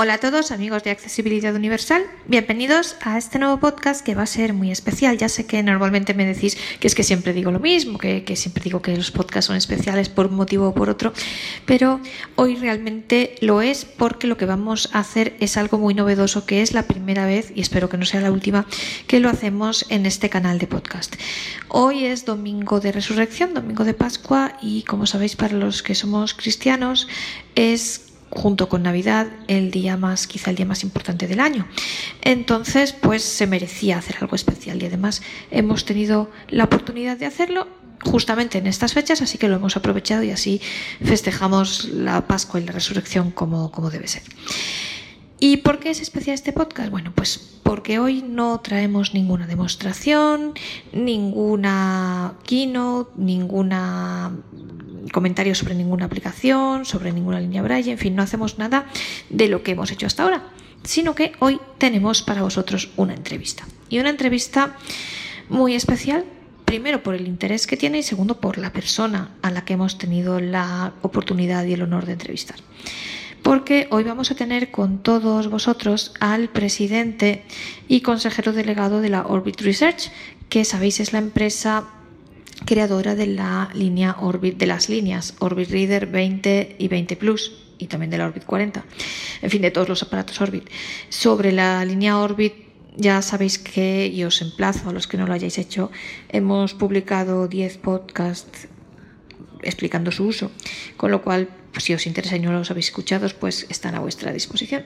Hola a todos amigos de Accesibilidad Universal, bienvenidos a este nuevo podcast que va a ser muy especial. Ya sé que normalmente me decís que es que siempre digo lo mismo, que, siempre digo que los podcasts son especiales por un motivo o por otro, pero hoy realmente lo es porque lo que vamos a hacer es algo muy novedoso, que es la primera vez, y espero que no sea la última, que lo hacemos en este canal de podcast. Hoy es domingo de resurrección, domingo de Pascua, y como sabéis para los que somos cristianos, es junto con Navidad el día más quizá el día más importante del año. Entonces, pues se merecía hacer algo especial y además hemos tenido la oportunidad de hacerlo justamente en estas fechas, así que lo hemos aprovechado y así festejamos la Pascua y la Resurrección como, como debe ser. ¿Y por qué es especial este podcast? Bueno, pues porque hoy no traemos ninguna demostración, ninguna keynote, ninguna comentario sobre ninguna aplicación, sobre ninguna línea Braille, en fin, no hacemos nada de lo que hemos hecho hasta ahora, sino que hoy tenemos para vosotros una entrevista. Y una entrevista muy especial, primero por el interés que tiene y segundo por la persona a la que hemos tenido la oportunidad y el honor de entrevistar porque hoy vamos a tener con todos vosotros al presidente y consejero delegado de la Orbit Research, que sabéis es la empresa creadora de la línea Orbit de las líneas Orbit Reader 20 y 20 Plus y también de la Orbit 40, en fin, de todos los aparatos Orbit. Sobre la línea Orbit ya sabéis que, y os emplazo a los que no lo hayáis hecho, hemos publicado 10 podcasts explicando su uso, con lo cual pues, si os interesa y no los habéis escuchado, pues están a vuestra disposición.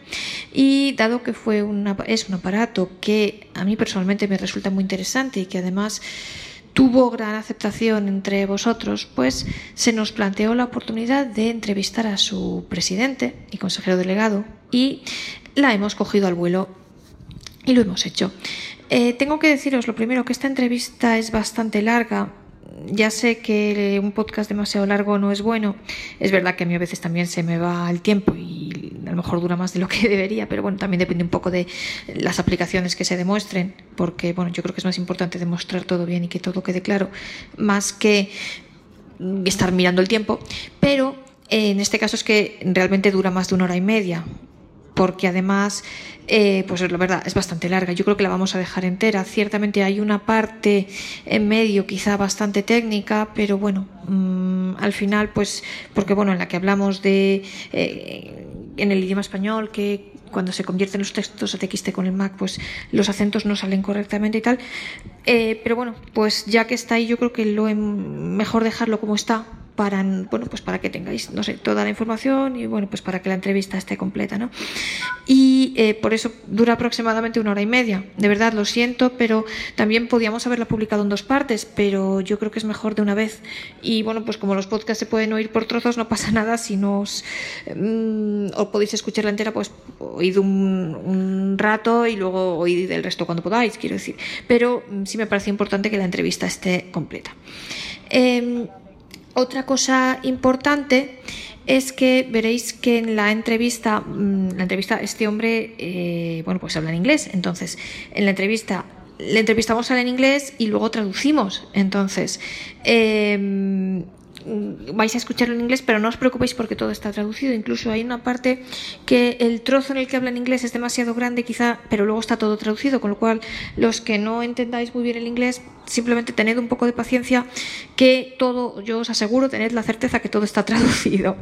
Y dado que fue una, es un aparato que a mí personalmente me resulta muy interesante y que además tuvo gran aceptación entre vosotros, pues se nos planteó la oportunidad de entrevistar a su presidente y consejero delegado y la hemos cogido al vuelo y lo hemos hecho. Eh, tengo que deciros lo primero que esta entrevista es bastante larga ya sé que un podcast demasiado largo no es bueno. Es verdad que a mí a veces también se me va el tiempo y a lo mejor dura más de lo que debería, pero bueno, también depende un poco de las aplicaciones que se demuestren, porque bueno, yo creo que es más importante demostrar todo bien y que todo quede claro, más que estar mirando el tiempo. Pero en este caso es que realmente dura más de una hora y media porque además, eh, pues la verdad, es bastante larga. Yo creo que la vamos a dejar entera. Ciertamente hay una parte en medio, quizá bastante técnica, pero bueno, mm, al final, pues, porque bueno, en la que hablamos de, eh, en el idioma español, que cuando se convierten los textos a TXT con el Mac, pues los acentos no salen correctamente y tal. Eh, pero bueno, pues ya que está ahí, yo creo que lo mejor dejarlo como está, para, bueno, pues para que tengáis, no sé, toda la información y bueno, pues para que la entrevista esté completa, ¿no? Y eh, por eso dura aproximadamente una hora y media. De verdad, lo siento, pero también podíamos haberla publicado en dos partes, pero yo creo que es mejor de una vez. Y bueno, pues como los podcasts se pueden oír por trozos, no pasa nada si no os, mm, podéis escucharla entera, pues oíd un, un, rato y luego oíd el resto cuando podáis, quiero decir. Pero mm, sí me parece importante que la entrevista esté completa. Eh, otra cosa importante es que veréis que en la entrevista, mm, la entrevista, este hombre, eh, bueno, pues habla en inglés. Entonces, en la entrevista le entrevistamos a en inglés y luego traducimos. Entonces, eh, vais a escucharlo en inglés, pero no os preocupéis porque todo está traducido. Incluso hay una parte que el trozo en el que habla en inglés es demasiado grande, quizá, pero luego está todo traducido, con lo cual los que no entendáis muy bien el inglés, simplemente tened un poco de paciencia, que todo, yo os aseguro, tened la certeza que todo está traducido.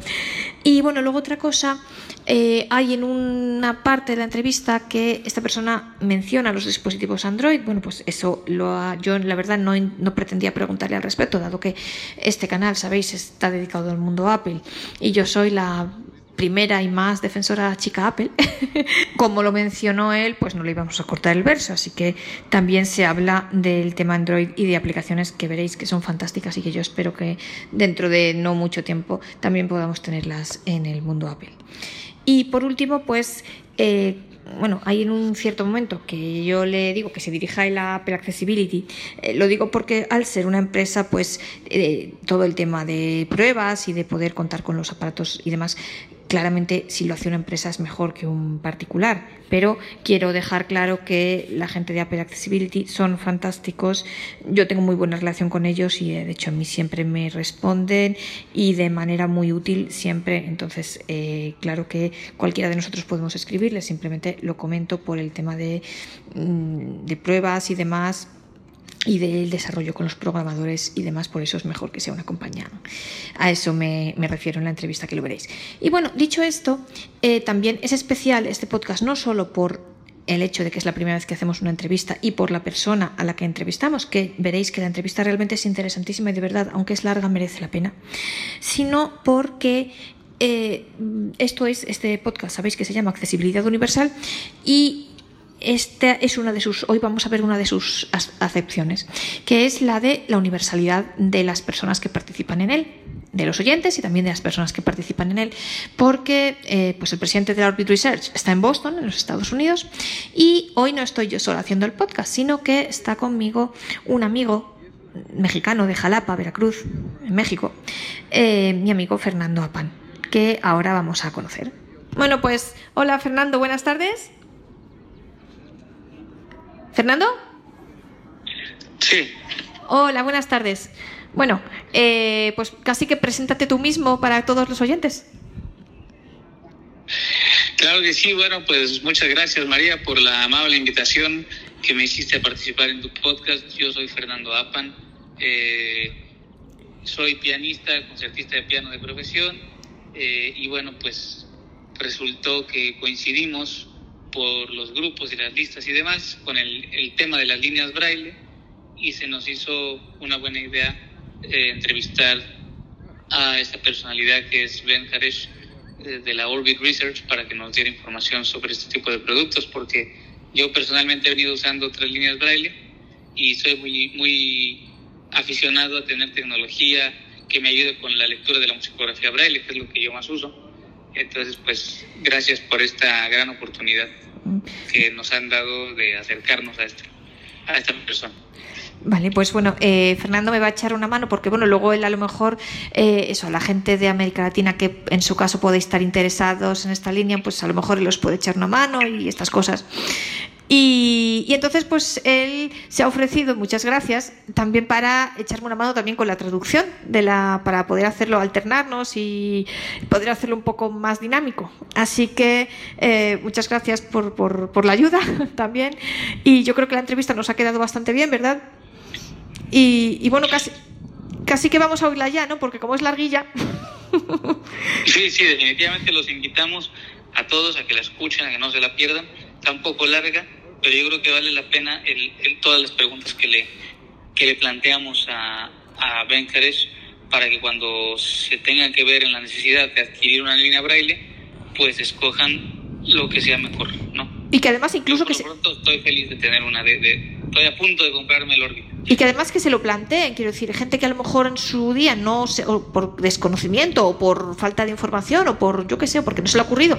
Y bueno, luego otra cosa, eh, hay en una parte de la entrevista que esta persona menciona los dispositivos Android. Bueno, pues eso lo yo la verdad no, no pretendía preguntarle al respecto, dado que este canal, sabéis, está dedicado al mundo Apple y yo soy la primera y más defensora chica Apple, como lo mencionó él, pues no le íbamos a cortar el verso, así que también se habla del tema Android y de aplicaciones que veréis que son fantásticas y que yo espero que dentro de no mucho tiempo también podamos tenerlas en el mundo Apple. Y por último, pues eh, bueno, hay en un cierto momento que yo le digo que se dirija a la Apple Accessibility, eh, lo digo porque al ser una empresa, pues eh, todo el tema de pruebas y de poder contar con los aparatos y demás claramente si lo hace una empresa es mejor que un particular, pero quiero dejar claro que la gente de Apple Accessibility son fantásticos, yo tengo muy buena relación con ellos y eh, de hecho a mí siempre me responden y de manera muy útil siempre, entonces eh, claro que cualquiera de nosotros podemos escribirles, simplemente lo comento por el tema de, mm, de pruebas y demás y del desarrollo con los programadores y demás, por eso es mejor que sea una compañía. A eso me, refiero en la entrevista que lo veréis. Y bueno, dicho esto, eh, también es especial este podcast no solo por el hecho de que es la primera vez que hacemos una entrevista y por la persona a la que entrevistamos, que veréis que la entrevista realmente es interesantísima y de verdad, aunque es larga, merece la pena, sino porque eh, esto es, este podcast, sabéis que se llama Accesibilidad Universal y esta es una de sus, hoy vamos a ver una de sus acepciones, que es la de la universalidad de las personas que participan en él, de los oyentes y también de las personas que participan en él, porque eh, pues el presidente de la Orbit Research está en Boston, en los Estados Unidos, y hoy no estoy yo solo haciendo el podcast, sino que está conmigo un amigo mexicano de Jalapa, Veracruz, en México, eh, mi amigo Fernando Apan, que ahora vamos a conocer. Bueno, pues hola Fernando, buenas tardes. ¿Fernando? Sí. Hola, buenas tardes. Bueno, eh, pues casi que preséntate tú mismo para todos los oyentes. Claro que sí, bueno, pues muchas gracias María por la amable invitación que me hiciste a participar en tu podcast. Yo soy Fernando Apan, eh, soy pianista, concertista de piano de profesión eh, y bueno, pues resultó que coincidimos por los grupos y las listas y demás con el, el tema de las líneas braille y se nos hizo una buena idea eh, entrevistar a esta personalidad que es Ben Haresh eh, de la Orbit Research para que nos diera información sobre este tipo de productos porque yo personalmente he venido usando otras líneas braille y soy muy, muy aficionado a tener tecnología que me ayude con la lectura de la musicografía braille, que es lo que yo más uso. Entonces, pues gracias por esta gran oportunidad que nos han dado de acercarnos a esta, a esta persona. Vale, pues bueno, eh, Fernando me va a echar una mano porque, bueno, luego él a lo mejor, eh, eso, la gente de América Latina que en su caso podéis estar interesados en esta línea, pues a lo mejor él os puede echar una mano y estas cosas. Y, entonces, pues él se ha ofrecido, muchas gracias, también para echarme una mano también con la traducción, de la, para poder hacerlo, alternarnos y poder hacerlo un poco más dinámico. Así que eh, muchas gracias por, por, la ayuda también. Y yo creo que la entrevista nos ha quedado bastante bien, ¿verdad? Y, bueno, casi, casi que vamos a oírla ya, ¿no? Porque como es larguilla. Sí, sí, definitivamente los invitamos a todos a que la escuchen, a que no se la pierdan. Está un poco larga pero yo creo que vale la pena el, todas las preguntas que le, que le planteamos a, a Ben Jerez para que cuando se tengan que ver en la necesidad de adquirir una línea braille, pues escojan lo que sea mejor, ¿no? Y que además incluso que se... pronto estoy feliz de tener una, de, estoy a punto de comprarme el Orbit. Y que además que se lo planteen, quiero decir, gente que a lo mejor en su día no se, o por desconocimiento o por falta de información o por yo qué sé, porque no se le ha ocurrido,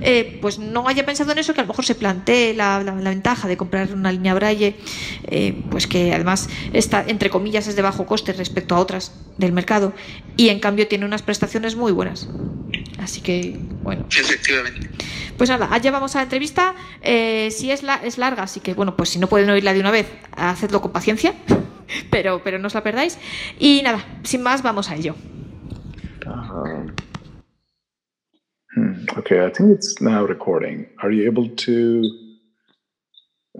eh, pues no haya pensado en eso, que a lo mejor se plantee la, la, ventaja de comprar una línea Braille, eh, pues que además está, entre comillas, es de bajo coste respecto a otras del mercado y en cambio tiene unas prestaciones muy buenas. Así que, bueno. Efectivamente. Pues nada, allá vamos a la entrevista. Eh, si es, la, es larga, así que bueno, pues si no pueden oírla de una vez, hacedlo con paciencia, pero, pero no os la perdáis. Y nada, sin más, vamos a ello. Um, okay, I think it's now recording. Are you able to?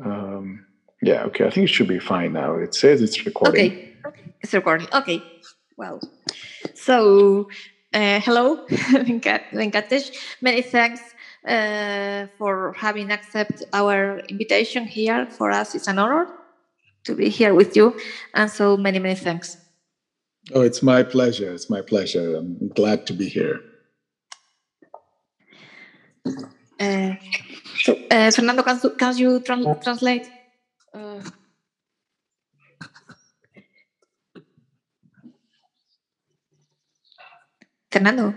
Um, yeah, okay, I think it should be fine now. It says it's recording. Okay, it's recording. Okay, well, so uh, hello, Venkatesh. Many thanks uh, for having accepted our invitation here. For us, it's an honor to be here with you, and so many, many thanks. Oh, it's my pleasure. It's my pleasure. I'm glad to be here. Uh, so, uh, Fernando, can, can you tra translate? Uh, Fernando.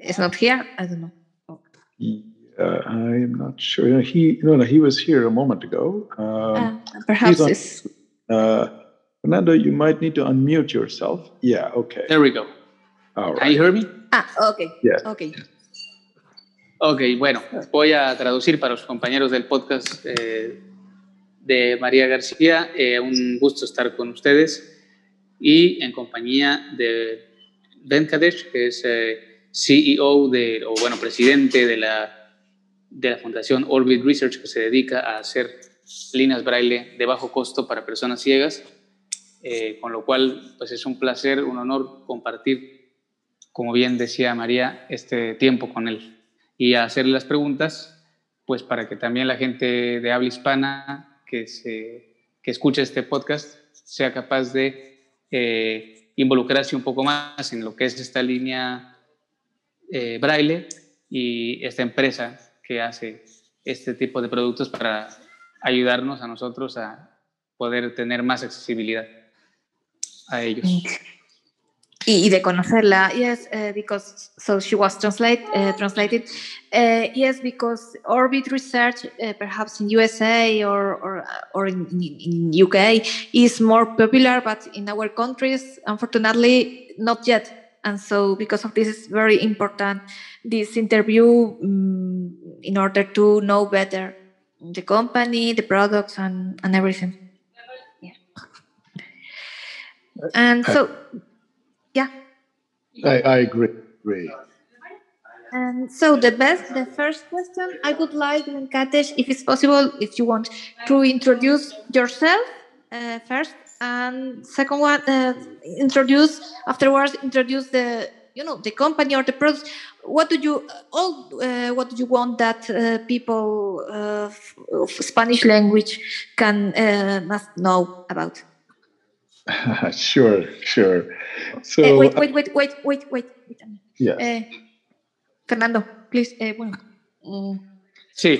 Is not here. I don't know. Oh. Uh, I'm not sure. He no, no, he was here a moment ago. Um, uh, perhaps on, uh, Fernando, you might need to unmute yourself. Yeah. Okay. There we go. All Can you hear me? Ah, ok. Yes. Ok. Ok, bueno, voy a traducir para los compañeros del podcast eh, de María García. Eh, un gusto estar con ustedes y en compañía de Venkatesh, que es eh, CEO de, o bueno, presidente de la, de la Fundación Orbit Research, que se dedica a hacer líneas braille de bajo costo para personas ciegas. Eh, con lo cual, pues es un placer, un honor compartir, como bien decía María, este tiempo con él y hacerle las preguntas, pues para que también la gente de habla hispana que, se, que escuche este podcast sea capaz de eh, involucrarse un poco más en lo que es esta línea eh, braille y esta empresa que hace este tipo de productos para ayudarnos a nosotros a poder tener más accesibilidad a ellos. Y, de conocerla, yes, uh, because so she was translate, uh, translated. Yes, because Orbit research, perhaps in USA or or, or in, in UK, is more popular, but in our countries, unfortunately, not yet. And so, because of this, is very important this interview um, in order to know better the company, the products, and and everything. Yeah. And so, yeah. I, I agree. agree. And so the best, the first question, I would like Venkatesh, if it's possible, if you want to introduce yourself uh, first, and second one, uh, introduce afterwards, introduce the you know the company or the products. What do you all? Uh, what do you want that uh, people uh, of Spanish language can uh, must know about? sure, sure. So Eh, wait, wait, wait, wait, wait, wait. wait a yeah. Eh, Fernando, please. eh, bueno. mm, Sí,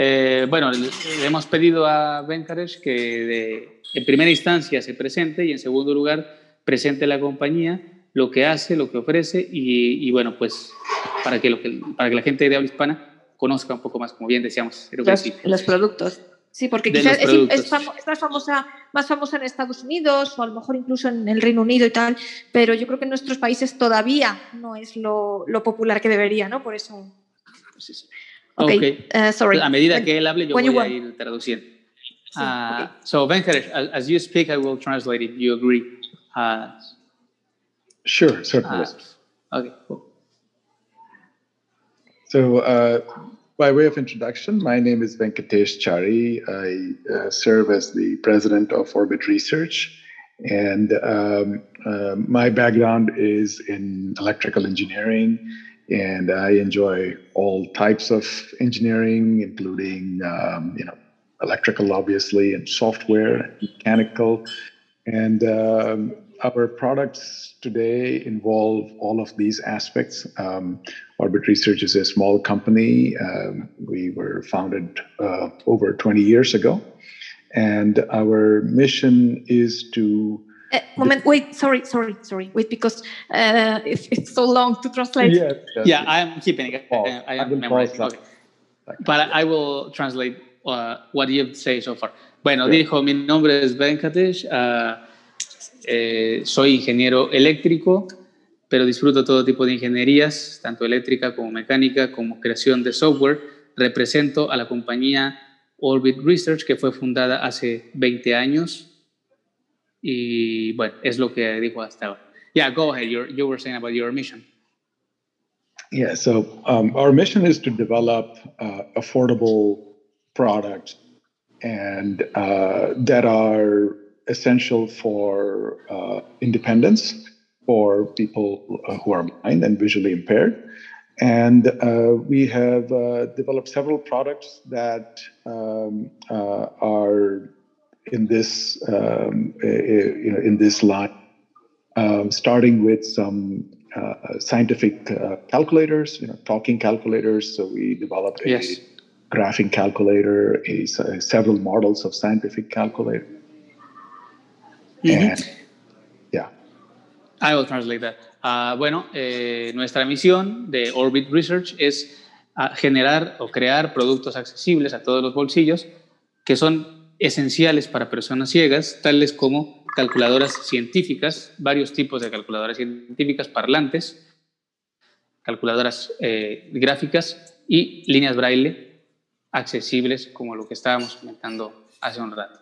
eh, bueno, le, hemos pedido a Venkatesh que de- en primera instancia se presente y en segundo lugar presente la compañía, lo que hace, lo que ofrece y, y bueno, pues para que, lo que, para que la gente de habla hispana conozca un poco más, como bien decíamos. creo que los, sí. los productos. Sí, porque De quizás es, es famo- es más, famosa, más famosa en Estados Unidos o a lo mejor incluso en el Reino Unido y tal, pero yo creo que en nuestros países todavía no es lo, lo popular que debería, ¿no? Por eso. pues eso. Ok, Ok. eh, sorry. A medida que él hable, yo when you voy a want. ir traduciendo. Uh, ok. So, Venkatesh, as, as you speak, I will translate it. You agree? Uh, Sure, certainly. uh, okay, cool. So, uh, by way of introduction, my name is Venkatesh Chari. I uh, serve as the president of Orbit Research. And um, uh, my background is in electrical engineering, and I enjoy all types of engineering, including um, you know electrical, obviously, and software, mechanical, and um, our products today involve all of these aspects. Um, Orbit Research is a small company. Um, we were founded uh, over 20 years ago. And our mission is to. Eh, moment, wait, sorry, sorry, sorry, wait, because uh, it's, it's so long to translate. Yes, yes, Yeah, I am keeping it. Uh, I I am will memorizing. Okay. But I will translate uh, what you've said so far. Bueno, Yeah. dijo, mi nombre es Venkatesh, eh, soy ingeniero eléctrico, pero disfruto todo tipo de ingenierías, tanto eléctrica como mecánica, como creación de software. Represento a la compañía Orbit Research, que fue fundada hace 20 años. Y bueno, es lo que dijo hasta ahora. Yeah, go ahead. You're, you were saying about your mission. Yeah, so um, our mission is to develop uh, affordable products and uh, that are essential for uh, independence for people who are blind and visually impaired. And uh, we have uh, developed several products that um, uh, are in this, um, uh, you know, in this line um, starting with some uh, scientific uh, calculators, you know, talking calculators. So we developed a Yes. graphing calculator, a, s- several models of scientific calculator. Mhm. And yeah, I will translate that. Ah, bueno, eh, nuestra misión de Orbit Research es ah, generar o crear productos accesibles a todos los bolsillos que son esenciales para personas ciegas, tales como calculadoras científicas, varios tipos de calculadoras científicas, parlantes, calculadoras eh, gráficas y líneas braille accesibles como lo que estábamos comentando hace un rato.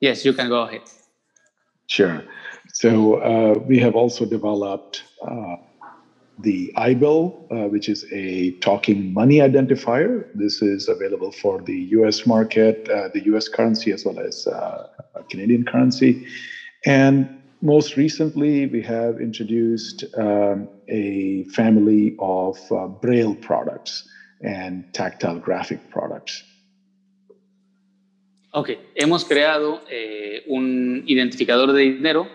Yes, you can go ahead. Sure. So uh, we have also developed uh, the iBill, uh, which is a talking money identifier. This is available for the US market, uh, the US currency, as well as uh, Canadian currency. And most recently, we have introduced um, a family of uh, Braille products and tactile graphic products. Ok, hemos creado eh, un identificador de dinero,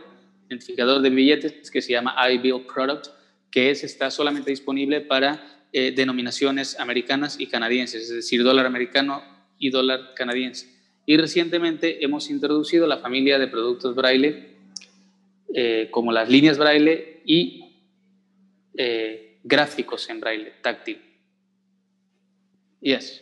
identificador de billetes que se llama iBill Product, que es, está solamente disponible para eh, denominaciones americanas y canadienses, es decir, dólar americano y dólar canadiense. Y recientemente hemos introducido la familia de productos braille, eh, como las líneas braille y eh, gráficos en braille, táctil. Yes.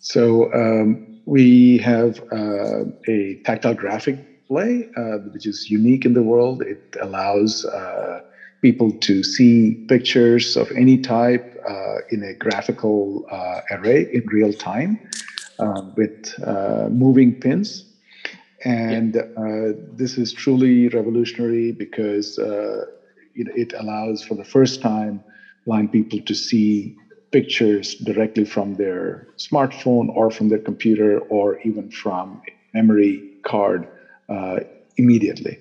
So um, we have uh, a tactile graphic play, uh, which is unique in the world. It allows uh, people to see pictures of any type uh, in a graphical uh, array in real time uh, with moving pins. And this is truly revolutionary because it, it allows for the first time blind people to see pictures directly from their smartphone or from their computer or even from memory card uh, immediately.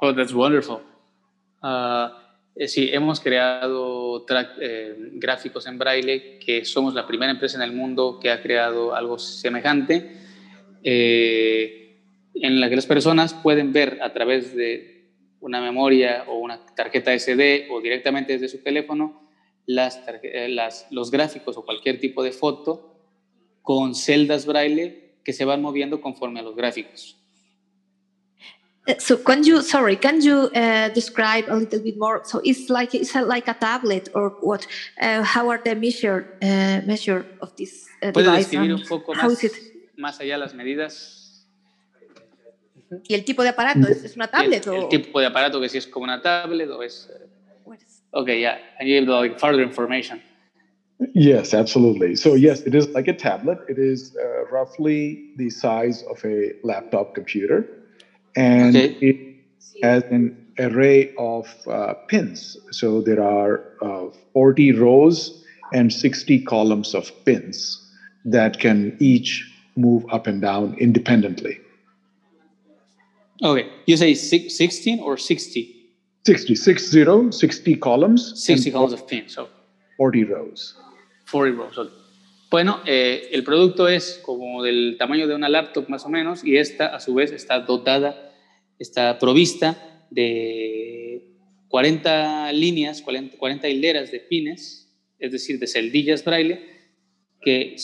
Oh, that's wonderful. Uh, sí, hemos creado eh, gráficos en braille, que somos la primera empresa en el mundo que ha creado algo semejante, eh, en la que las personas pueden ver a través de una memoria o una tarjeta SD o directamente desde su teléfono las, eh, las, los gráficos o cualquier tipo de foto con celdas braille que se van moviendo conforme a los gráficos. So can you sorry can you uh, describe a little bit more so it's like it's like a tablet or what uh, how are the measure uh, measure of this uh, ¿Puede describir un poco más, más allá las medidas y el tipo de aparato es, es una tablet el, o el tipo de aparato que si es como una tablet o es Okay, yeah. And you give like further information. Yes, absolutely. So yes, it is like a tablet. It is uh, roughly the size of a laptop computer, and okay. it has an array of uh, pins. So there are uh, 40 rows and 60 columns of pins that can each move up and down independently. Okay, you say 16 or 60? 60, 60, 60 columns. 60 columns of pins. So 40 rows. 40 rows. Bueno, eh, el producto es como del tamaño de una laptop más o menos y esta a su vez está dotada, está provista de 40 líneas, 40, hileras de pines, es decir, de celdillas braille, que,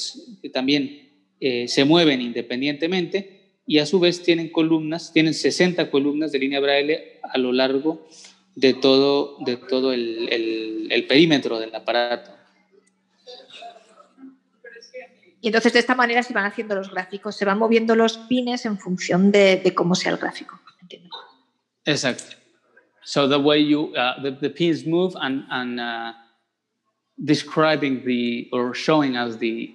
también eh, se mueven independientemente y a su vez tienen columnas, tienen 60 columnas de línea braille a lo largo de todo, de todo el, el, el perímetro del aparato. Y entonces de esta manera se van haciendo los gráficos, se van moviendo los pines en función de, de cómo sea el gráfico. Exacto. So the way you uh, the, the pins move and and uh, describing the or showing us the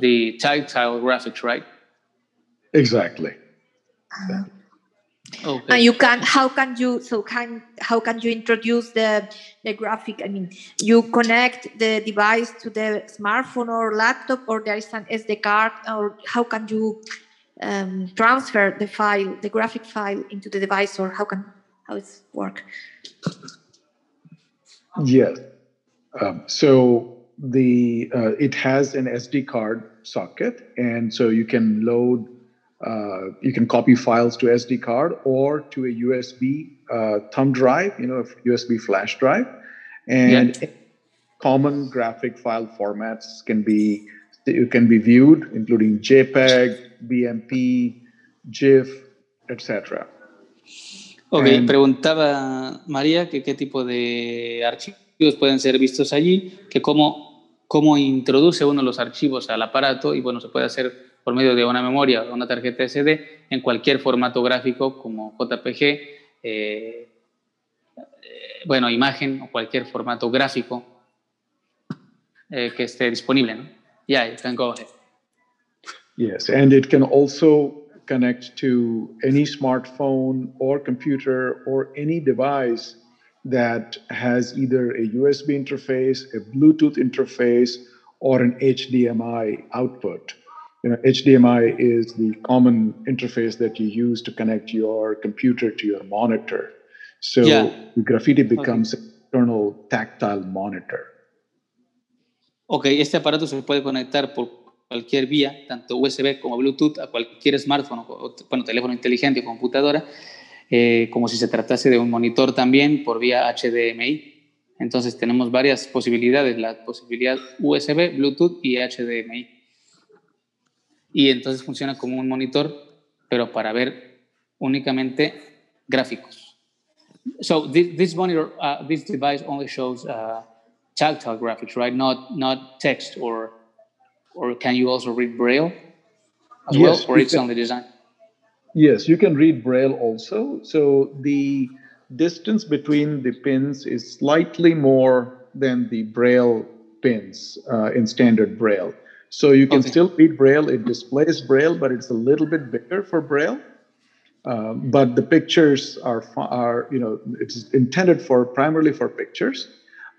the tactile graphics, right? Exactly. Uh, Okay. And you can how can you so can how can you introduce the the graphic? I mean, you connect the device to the smartphone or laptop, or there is an SD card, or how can you um, transfer the file, the graphic file, into the device, or how can how it work? Yes. Um, so the uh, it has an SD card socket, and so you can load uh, you can copy files to SD card or to a USB uh, thumb drive, you know, a USB flash drive, and yeah. common graphic file formats can be can be viewed, including JPEG, BMP, GIF, etc. Ok, and, preguntaba María que qué tipo de archivos pueden ser vistos allí, que cómo, cómo introduce uno los archivos al aparato y bueno, se puede hacer por medio de una memoria o una tarjeta SD en cualquier formato gráfico como JPG, eh, eh, bueno, imagen o cualquier formato gráfico eh, que esté disponible. ¿no? Yeah, you can go ahead. Yes, and it can also connect to any smartphone or computer or any device that has either a USB interface, a Bluetooth interface, or an HDMI output. You know, HDMI is the common interface that you use to connect your computer to your monitor. So Yeah. graffiti becomes an external tactile monitor. Ok, este aparato se puede conectar por cualquier vía, tanto USB como Bluetooth, a cualquier smartphone, o, o, bueno, teléfono inteligente o computadora, eh, como si se tratase de un monitor también por vía HDMI. Entonces tenemos varias posibilidades, la posibilidad USB, Bluetooth y HDMI. Y entonces funciona como un monitor, pero para ver únicamente gráficos. So this, this monitor, uh, this device only shows uh, tactile graphics, right? Not not text or or can you also read braille as Yes, well, or it's can. only design? Yes, you can read Braille also. So the distance between the pins is slightly more than the Braille pins uh, in standard Braille. So you can Okay. still read Braille. It displays Braille, but it's a little bit bigger for Braille. Um, but the pictures are, are, you know, it's intended for primarily for pictures.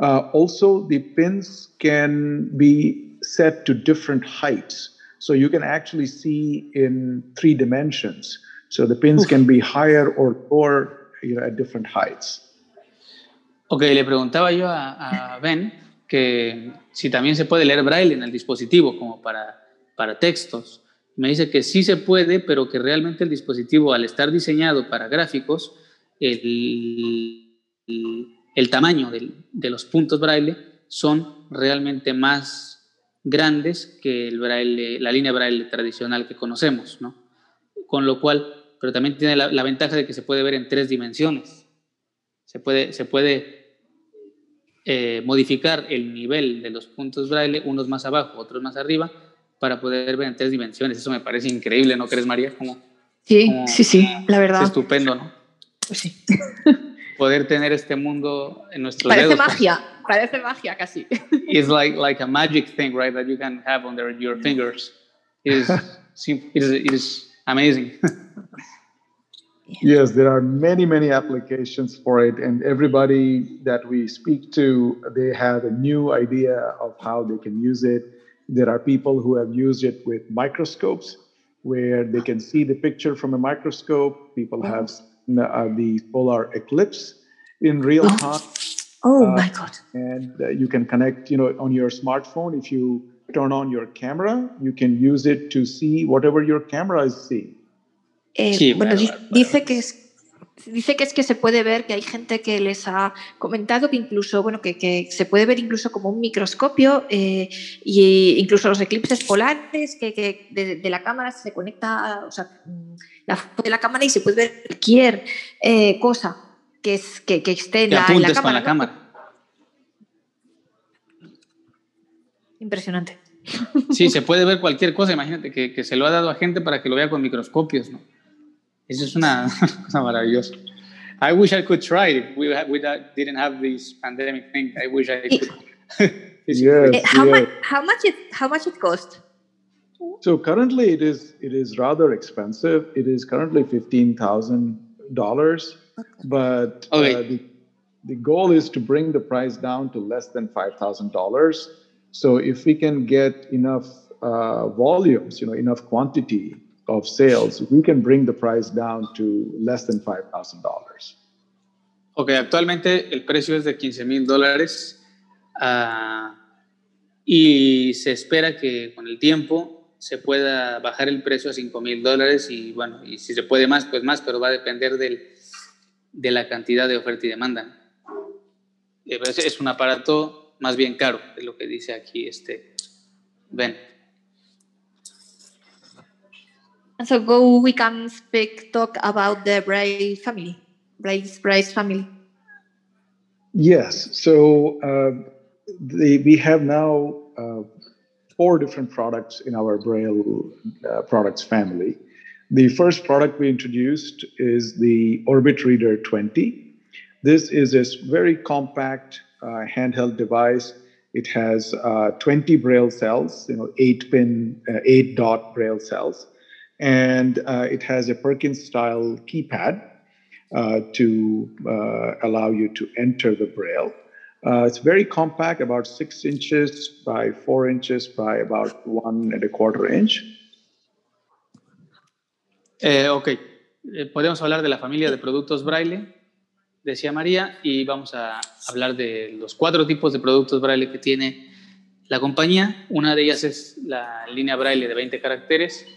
Uh, also, the pins can be set to different heights. So you can actually see in three dimensions. So the pins can be higher or lower, you know, at different heights. Ok, le preguntaba yo a, a Ben que si también se puede leer braille en el dispositivo como para, para textos. Me dice que sí se puede, pero que realmente el dispositivo, al estar diseñado para gráficos, el, el, tamaño del- de los puntos braille son realmente más grandes que el braille, la línea braille tradicional que conocemos, ¿no? Con lo cual, pero también tiene la, la ventaja de que se puede ver en tres dimensiones. Se puede, se puede eh, modificar el nivel de los puntos braille, unos más abajo, otros más arriba, para poder ver en tres dimensiones. Eso me parece increíble, ¿no crees, María? Como, Sí, como- sí, sí, la es verdad. estupendo, ¿no? Pues sí. Poder tener este mundo en nuestros Parece dedos. magia, parece magia casi. It's like, like a magic thing, right? That you can have under your fingers. It is, it is, it is amazing. Yes, there are many, many applications for it, and everybody that we speak to, they have a new idea of how they can use it. There are people who have used it with microscopes, where they can see the picture from a microscope. People have seen, uh, the solar eclipse in real Oh. time, Oh Uh, my god. and uh, you can connect, you know, on your smartphone. If you turn on your camera, you can use it to see whatever your camera is seeing. Eh, Sí, bueno, dice que es dice que es que se puede ver que hay gente que les ha comentado que incluso bueno que, que se puede ver incluso como un microscopio eh, y incluso los eclipses polares que, que de, de la cámara se conecta o sea mm, la foto de la cámara y se puede ver cualquier eh, cosa que es que, que esté en la, en la cámara, con la ¿no? cámara. impresionante Sí, se puede ver cualquier cosa. Imagínate que, que se lo ha dado a gente para que lo vea con microscopios, ¿no? Eso just una cosa maravillosa. I wish I could try it. If we, ha- we didn't have this pandemic thing. I wish I could. Yes, Eh, how, yes. much, how much it how much it cost So currently, it is it is rather expensive. It is currently fifteen thousand dollars, but uh, the the goal is to bring the price down to less than five thousand dollars. So if we can get enough uh, volumes, you know, enough quantity of sales, we can bring the price down to less than five thousand dollars. Ok, actualmente el precio es de 15 mil dólares ah, y se espera que con el tiempo se pueda bajar el precio a 5 mil dólares y bueno, y si se puede más, pues más, pero va a depender del, de la cantidad de oferta y demanda. Eh, pues Es un aparato más bien caro, es lo que dice aquí este Ben. And so go we can speak talk about the Braille family, Braille's Braille family. Yes. So uh, the, we have now uh, four different products in our Braille uh, products family. The first product we introduced is the Orbit Reader 20. This is a very compact uh, handheld device. It has uh, 20 Braille cells, you know, eight pin, uh, eight dot Braille cells, and uh, it has a Perkins style keypad uh, to uh, allow you to enter the Braille. it's very compact, about six inches by four inches by about one and a quarter inch. Eh, ok, eh, podemos hablar de la familia de productos Braille, decía María, y vamos a hablar de los cuatro tipos de productos Braille que tiene la compañía. Una de ellas es la línea Braille de 20 caracteres.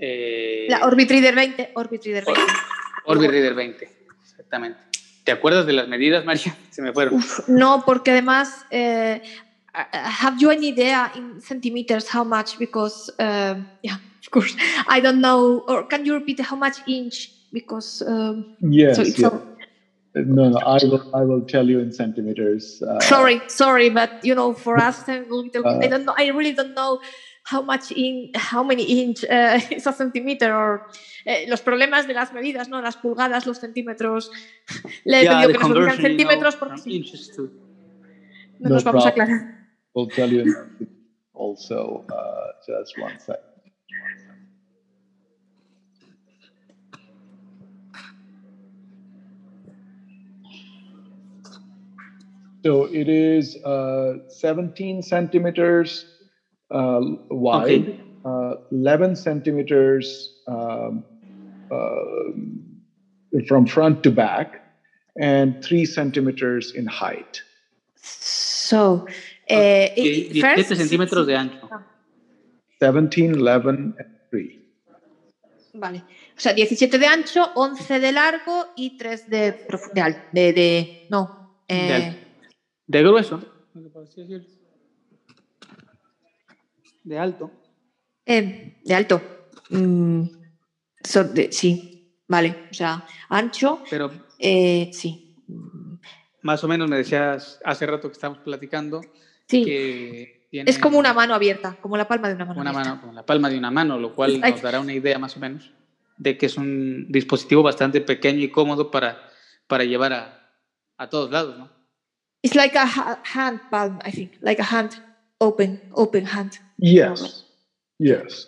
Eh, la Orbit Reader 20. Orbit Reader 20. Orbit Reader 20, exactamente. ¿Te acuerdas de las medidas, María? Se me fueron. no, porque además, eh, have you any idea in centimeters how much? Because, uh, yeah. of course. I don't know. Or can you repeat how much inch? Because um, yes, so yes. no, no. I will. I will tell you in centimeters. Uh, sorry, sorry, but you know, for us, a little, uh, I don't know. I really don't know how much in, how many inch uh, is a centimeter or eh, los problemas de las medidas, no, las pulgadas, los centímetros. Le he yeah, pedido que nos lo digan centímetros porque sí. No, no nos vamos a aclarar. We'll tell you also. Uh, just one second. So it is uh, 17 centimeters uh, wide, okay. uh, 11 centimeters um, uh, from front to back, and 3 centimeters in height. So, uh, okay. first, centímetros de ancho. 17, 11, and 3. Vale. O sea, 17 de ancho, 11 de largo y 3 de, de, de, de no. Eh, de de grueso, De alto. Eh, de alto. Mm, sí, vale. O sea, ancho. Pero. Eh, sí. Más o menos me decías hace rato que estábamos platicando. Sí. Que es como una mano abierta, como la palma de una mano. Una mano, como la palma de una mano, lo cual nos dará una idea más o menos de que es un dispositivo bastante pequeño y cómodo para, para llevar a, a todos lados, ¿no? It's like a hand palm, I think, like a hand, open, open hand. Yes, yes.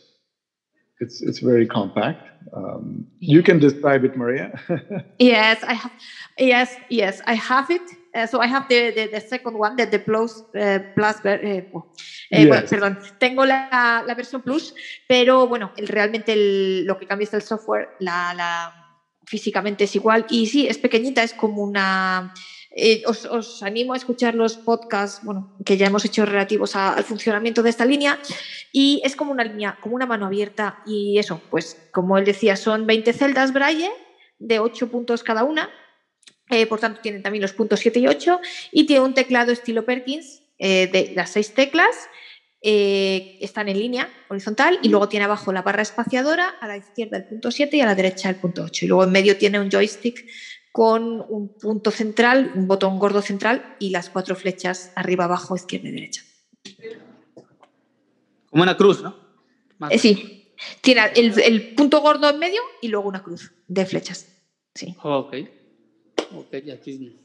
It's it's very compact. Um, yeah. You can describe it, Maria. yes, I have. Yes, yes, I have it. Uh, so I have the, the, the, second one, the, the Plus, uh, plus eh, oh, eh, yes. bueno, perdón, tengo la, la, versión Plus, pero bueno, el, realmente el, lo que cambia es el software, la, la, físicamente es igual y sí, es pequeñita, es como una eh, os, animo a escuchar los podcasts bueno, que ya hemos hecho relativos al funcionamiento de esta línea y es como una línea, como una mano abierta y eso, pues como él decía, son 20 celdas Braille de 8 puntos cada una, eh, por tanto tienen también los puntos 7 y 8 y tiene un teclado estilo Perkins eh, de las 6 teclas. Están en línea horizontal y luego tiene abajo la barra espaciadora, a la izquierda el punto 7 y a la derecha el punto 8. Y luego en medio tiene un joystick con un punto central, un botón gordo central y las cuatro flechas arriba, abajo, izquierda y derecha. Como una cruz, ¿no? Eh, sí, tiene el, punto gordo en medio y luego una cruz de flechas. Sí. ok. Ok, aquí,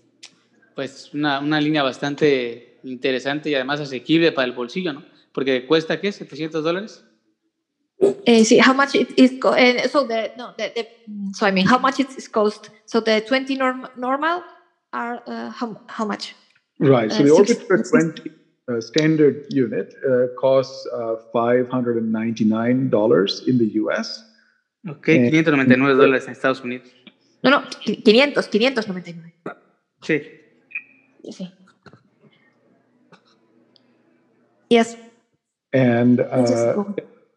pues una, una línea bastante interesante y además asequible para el bolsillo, ¿no? Porque cuesta, ¿qué? ¿700 dólares? Uh, see how much it is. Co- uh, so the no the, the so I mean how much it is cost. So the twenty norm, normal are uh, how how much? Right. So the Orbit Reader twenty uh, standard unit uh, costs uh, five hundred and ninety nine dollars in the U.S. Okay, 599 dólares en Estados Unidos. No, no, 500, 599. Sí. Sí. Yes. And uh,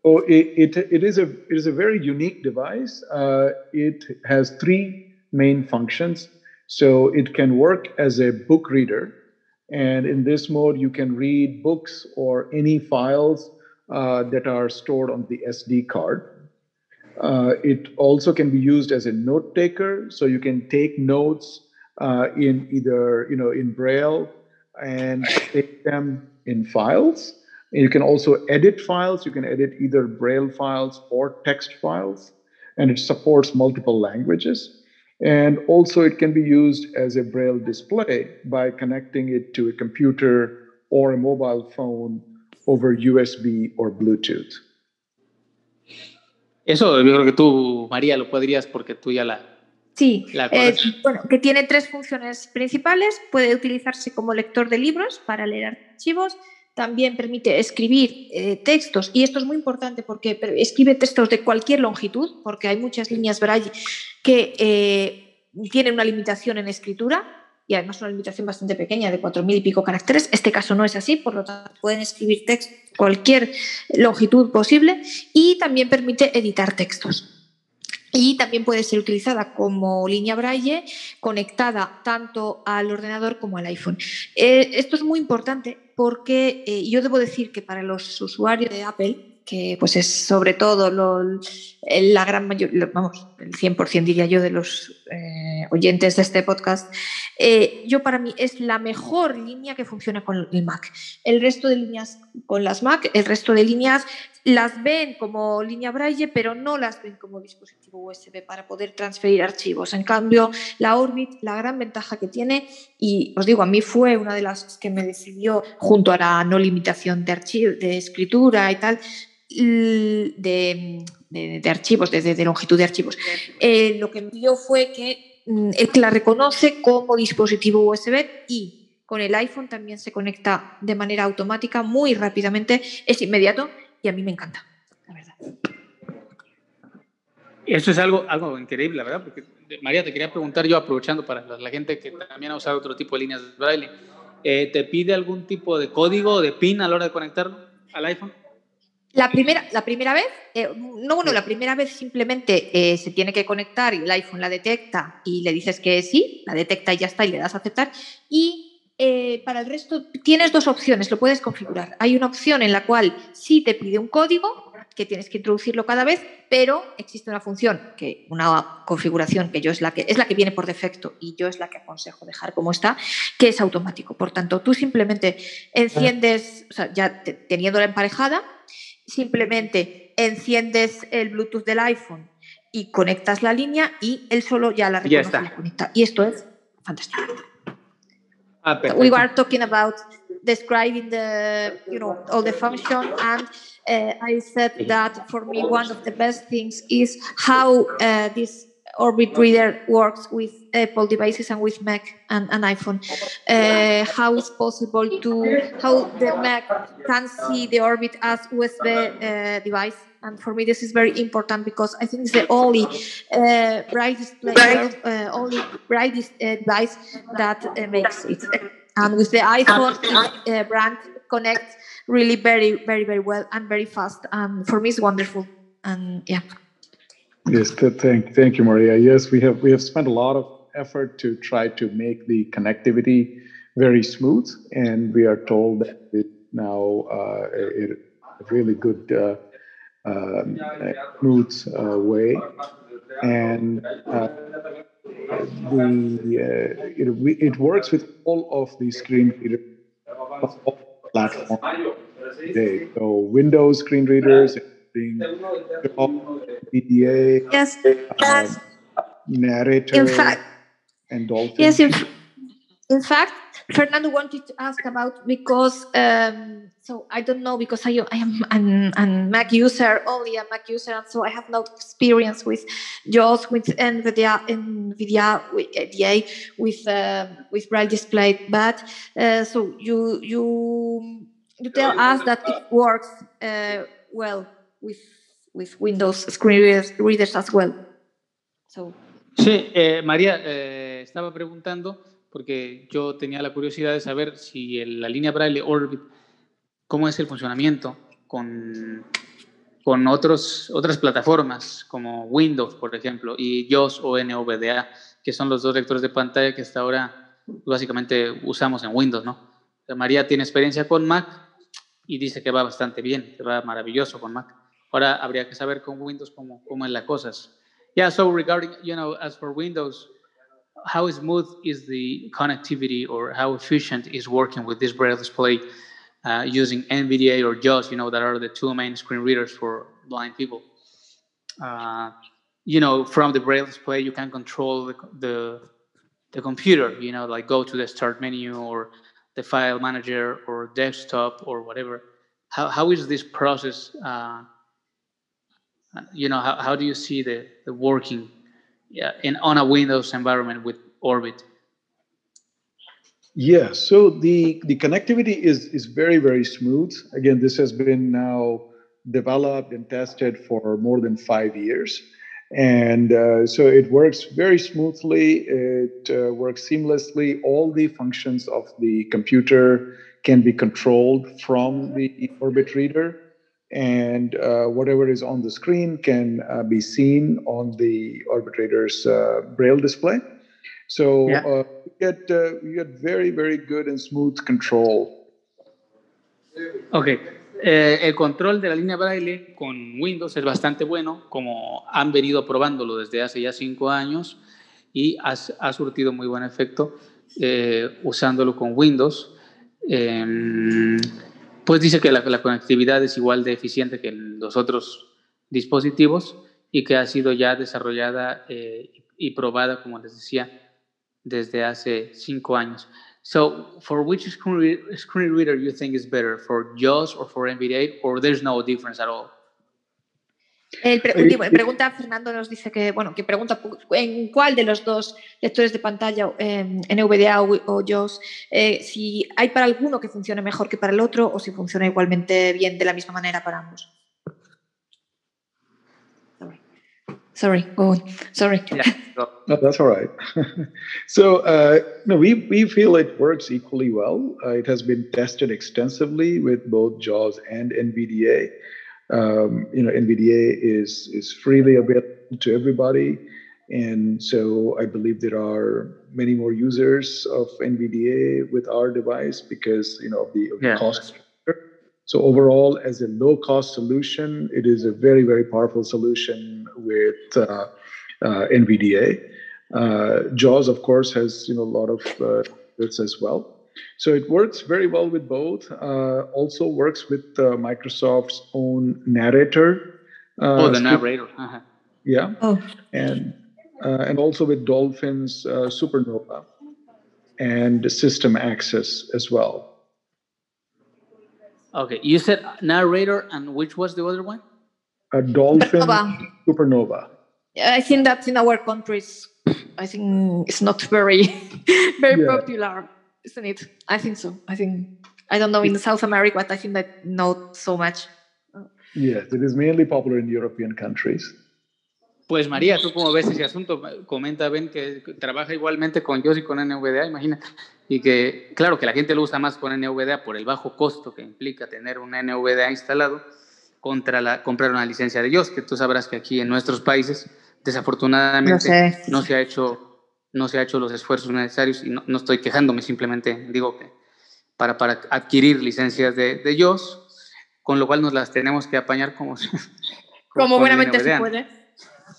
Oh, it, it, it, is a, it is a very unique device. Uh, it has three main functions. So it can work as a book reader. And in this mode, you can read books or any files uh, that are stored on the SD card. Uh, it also can be used as a note taker. So you can take notes uh, in either, you know, in Braille and take them in files you can also edit files. You can edit either Braille files or text files, and it supports multiple languages. And also, it can be used as a Braille display by connecting it to a computer or a mobile phone over USB or Bluetooth. Eso yo creo que tú, María, lo podrías porque tú ya la... Sí, eh, bueno, que tiene tres funciones principales. Puede utilizarse como lector de libros para leer archivos. También permite escribir eh, textos, y esto es muy importante porque escribe textos de cualquier longitud, porque hay muchas líneas Braille que eh, tienen una limitación en escritura y además una limitación bastante pequeña de 4.000 y pico caracteres. Este caso no es así, por lo tanto pueden escribir texto cualquier longitud posible y también permite editar textos. Y también puede ser utilizada como línea braille conectada tanto al ordenador como al iPhone. Eh, esto es muy importante porque eh, yo debo decir que para los usuarios de Apple, que pues es sobre todo la gran mayoría, vamos, el 100% diría yo de los eh, oyentes de este podcast, eh, yo para mí es la mejor línea que funciona con el Mac. El resto de líneas con las Mac, el resto de líneas las ven como línea Braille, pero no las ven como dispositivo USB para poder transferir archivos. En cambio, la Orbit, la gran ventaja que tiene, y os digo, a mí fue una de las que me decidió, junto a la no limitación de, archivo, de escritura y tal, de, de, archivos, de, de, longitud de archivos. Eh, lo que me dio fue que mm, él la reconoce como dispositivo USB y con el iPhone también se conecta de manera automática muy rápidamente, es inmediato y a mí me encanta, la verdad. Eso es algo, algo increíble, la verdad, porque María, te quería preguntar yo, aprovechando para la, gente que también ha usado otro tipo de líneas de braille, eh, ¿te pide algún tipo de código, de PIN a la hora de conectarlo al iPhone? La primera, la primera vez, eh, no, bueno, la primera vez simplemente eh, se tiene que conectar y el iPhone la detecta y le dices que sí, la detecta y ya está y le das a aceptar. Y eh, para el resto tienes dos opciones, lo puedes configurar. Hay una opción en la cual sí te pide un código, que tienes que introducirlo cada vez, pero existe una función, que una configuración que yo es la que es la que viene por defecto y yo es la que aconsejo dejar como está, que es automático. Por tanto, tú simplemente enciendes, o sea, ya teniéndola emparejada, simplemente enciendes el Bluetooth del iPhone y conectas la línea y él solo ya la reconoce y la conecta. Y esto es fantástico. Ah, we were talking about describing the, you know, all the function and uh, I said that for me one of the best things is how uh, this Orbit Reader works with Apple devices and with Mac and, and iPhone. Uh, how it's possible to how the Mac can see the Orbit as USB uh, device. And for me, this is very important because I think it's the only uh, braille display, uh, only braille uh, device that uh, makes it. And with the iPhone, it, brand connects really very, very, very well and very fast. And for me, it's wonderful. And yeah. Yes, thank, thank you, Maria. Yes, we have we have spent a lot of effort to try to make the connectivity very smooth, and we are told that it now uh, a, a really good uh, um, smooth uh, way, and uh, the uh, it, it works with all of the screen all platforms today. So Windows screen readers being PDA, yes, um, narrator, in fact, and Dolphin. Yes, in, in fact, Fernando wanted to ask about because um, so I don't know because I, I am an, an, Mac user only a Mac user and so I have no experience with JAWS with NVDA NVDA with ADA with uh, with Braille display but uh, so you you you tell us that it works uh, well with, with Windows screen readers, readers as well. So. Sí, eh, María, eh, estaba preguntando, porque yo tenía la curiosidad de saber si el, la línea Braille Orbit, cómo es el funcionamiento con, con otros, otras plataformas como Windows, por ejemplo, y JOS o NVDA, que son los dos lectores de pantalla que hasta ahora básicamente usamos en Windows, ¿no? María tiene experiencia con Mac y dice que va bastante bien, que va maravilloso con Mac. Ahora habría que saber con Windows cómo, cómo es la cosas. Yeah, so regarding, you know, as for Windows, how smooth is the connectivity or how efficient is working with this Braille display? uh, using NVDA or JAWS, you know, that are the two main screen readers for blind people. Uh, you know, from the Braille display, you can control the, the, the computer, you know, like go to the start menu or the file manager or desktop or whatever. How, how is this process? Uh, you know, how, how do you see the, the working yeah, in on a Windows environment with Orbit? Yeah, so the, the connectivity is, is very, very smooth. Again, this has been now developed and tested for more than five years. And uh, so it works very smoothly, it uh, works seamlessly. All the functions of the computer can be controlled from the Orbit reader, and uh, whatever is on the screen can uh, be seen on the Orbit reader's uh, Braille display. So Yeah. uh, you get uh, you get very very good and smooth control. Ok, Eh, el control de la línea braille con Windows es bastante bueno, como han venido probándolo desde hace ya cinco años y ha, ha surtido muy buen efecto eh, usándolo con Windows. Em, pues dice que la, conectividad es igual de eficiente que en los otros dispositivos y que ha sido ya desarrollada eh, y probada, como les decía, desde hace cinco años. So, for which screen, re- screen reader you think is better, for JAWS or for NVDA, or there's no difference at all? El pre- Eh, eh, pregunta Fernando nos dice que bueno que pregunta en cuál de los dos lectores de pantalla eh, NVDA o, o JAWS eh, si hay para alguno que funcione mejor que para el otro o si funciona igualmente bien de la misma manera para ambos. Sorry, Sorry, go on. Sorry. Yeah, so- No, that's all right. so, uh, no, we, we feel it works equally well. Uh, it has been tested extensively with both JAWS and NVDA. Um, you know, NVDA is is freely available to everybody, and so I believe there are many more users of NVDA with our device because you know of the, of Yeah. cost. So overall, as a low-cost solution, it is a very, very powerful solution with uh, uh, NVDA. Uh, JAWS, of course, has you know a lot of uh, this as well. So it works very well with both. Uh, also works with uh, Microsoft's own narrator. Uh, oh, the narrator. Uh-huh. Yeah, Oh, and uh, and also with Dolphin's uh, Supernova and System Access as well. Okay, you said narrator, and which was the other one? A Dolphin Supernova. Supernova. I think that in our countries, I think it's not very, very Yeah. popular, isn't it? I think so. I think I don't know in South America, but I think that not so much. Yes, it is mainly popular in European countries. Pues María, ¿tú cómo ves ese asunto? Comenta Ben que trabaja igualmente con JAWS y con NVDA, imagina. Y que, claro, que la gente lo usa más con NVDA por el bajo costo que implica tener un NVDA instalado contra la, comprar una licencia de JAWS, que tú sabrás que aquí en nuestros países, desafortunadamente, No sé. no se ha hecho, no se ha hecho los esfuerzos necesarios y no, no estoy quejándome, simplemente digo que para, para adquirir licencias de, de con lo cual nos las tenemos que apañar como, Como buenamente se puede.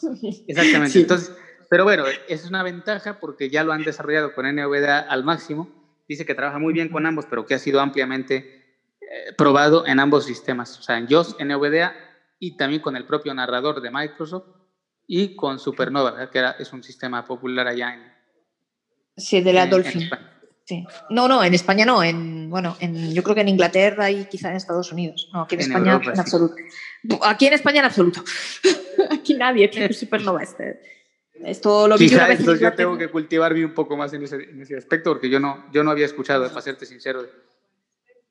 Exactamente. Sí. Entonces, pero bueno, es una ventaja porque ya lo han desarrollado con NVDA al máximo. Dice que trabaja muy bien con ambos, pero que ha sido ampliamente eh, probado en ambos sistemas, o sea, en JAWS, NVDA y también con el propio narrador de Microsoft y con Supernova, ¿verdad? que era, es un sistema popular allá en, Sí, de la en- en Dolphin. España. Sí. No, no, en España no. En, bueno, en, yo creo que en Inglaterra y quizá en Estados Unidos. No, aquí en, En España Europa, en sí. absoluto. Aquí en España en absoluto. aquí nadie tiene Supernova. Este. Esto lo vi una Quizá vez en entonces yo tengo que cultivarme un poco más en ese, en ese aspecto porque yo no, yo no había escuchado, para serte sincero.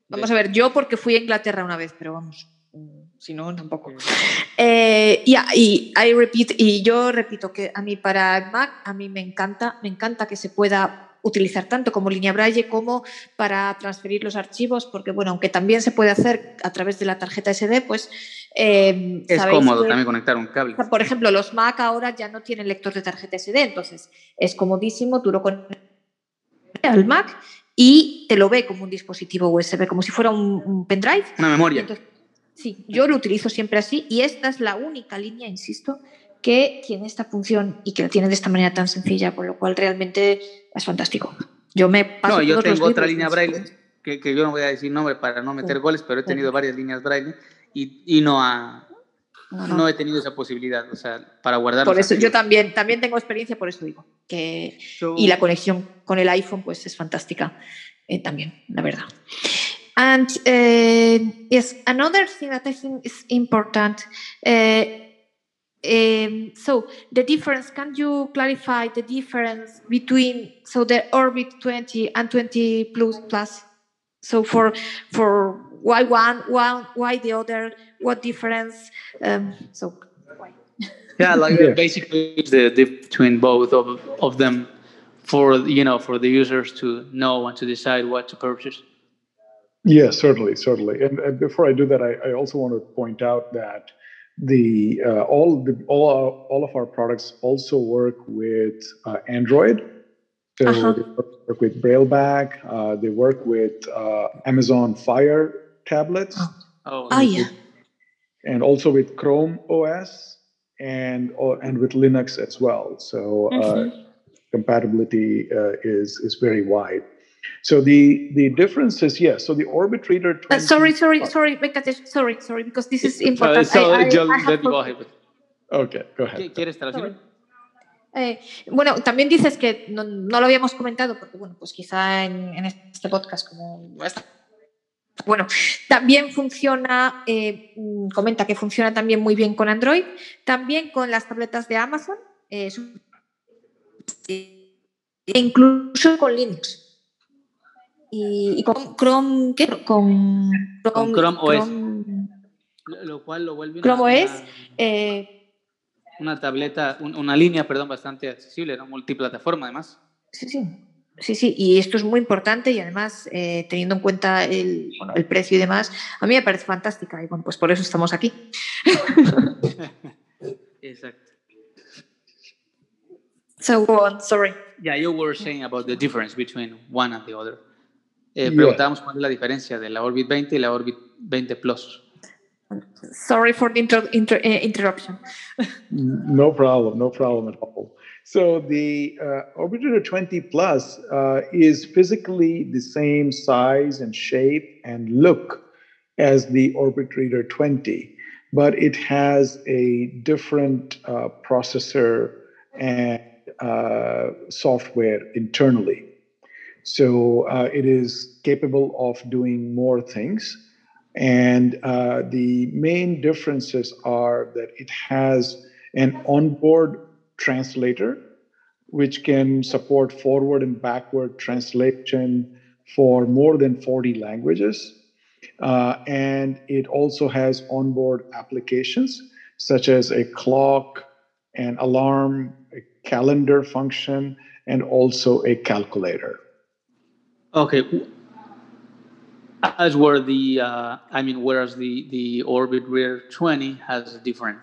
Vamos a ver, yo porque fui a Inglaterra una vez, pero vamos, si no, tampoco. Eh, y, y, I repeat, y yo repito que a mí para Mac, a mí me encanta, me encanta que se pueda utilizar tanto como línea braille como para transferir los archivos, porque bueno, aunque también se puede hacer a través de la tarjeta SD, pues eh, Es cómodo que- también conectar un cable. Por ejemplo, los Mac ahora ya no tienen lector de tarjeta SD, entonces es comodísimo, tú lo conectas al Mac y te lo ve como un dispositivo USB, como si fuera un, un pendrive. Una memoria. Entonces, sí, yo lo utilizo siempre así y esta es la única línea, insisto, que tiene esta función y que la tiene de esta manera tan sencilla, por lo cual realmente es fantástico. Yo me paso No, yo todos los tengo otra línea braille ese- que, yo no voy a decir nombre para no meter goles, pero he tenido varias líneas braille y, y no, ha, no, he tenido esa posibilidad, o sea, para guardar. Por eso yo también, también tengo experiencia, por eso digo. Que, y la conexión con el iPhone pues es fantástica eh, también, la verdad. And uh, yes, another thing that I think is important. Uh, um, so the difference, can you clarify the difference between so the Orbit 20 and 20 plus plus? So for for why one, one, why the other, what difference? Um, so why? yeah, like yeah. basically the difference between both of, of them for you know for the users to know and to decide what to purchase. Yes, certainly, certainly. And, and before I do that, I, I, also want to point out that the uh, all the all our, all of our products also work with uh, Android. So uh-huh. they work with Brailleback. Uh, they work with uh, Amazon Fire tablets. Oh, oh, oh yeah. and also with Chrome OS and uh, and with Linux as well. So uh, mm-hmm. compatibility is is very wide. So the the difference is yes. So the Orbit Reader. 20, uh, sorry, sorry, sorry, Venkatesh, sorry, sorry, because this is important. So, I, I, I let go ahead. Okay, go ahead. ¿Quieres traducir? Eh, bueno, también dices que no, no, lo habíamos comentado, porque bueno, pues quizá en, en este podcast, como bueno, también funciona, eh, mm, comenta que funciona también muy bien con Android, también con las tabletas de Amazon, eh, e incluso con Linux y, con Chrome, ¿qué? Con Chrome, Chrome OS. lo cual lo vuelve Chrome una, OS. Eh, una tableta, una línea, perdón, bastante accesible, ¿no? multiplataforma además. Sí, sí. Sí, sí, y esto es muy importante y además, eh, teniendo en cuenta el, bueno, el precio y demás, a mí me parece fantástica y bueno, pues por eso estamos aquí. Exacto. So go on, sorry. Yeah, you were saying about the difference between one and the other. Eh, preguntábamos cuál es la diferencia de la Orbit 20 y la Orbit 20 Plus. Sorry for the inter inter uh, interruption. no problem, no problem at all. So the uh, Orbit Reader 20 Plus uh, is physically the same size and shape and look as the Orbit Reader 20, but it has a different uh, processor and uh, software internally. So uh, it is capable of doing more things. And uh, the main differences are that it has an onboard translator, which can support forward and backward translation for more than 40 languages. Uh, and it also has onboard applications such as a clock, an alarm, a calendar function, and also a calculator. Okay. As where the, uh, I mean, whereas the, the Orbit Reader 20 has a different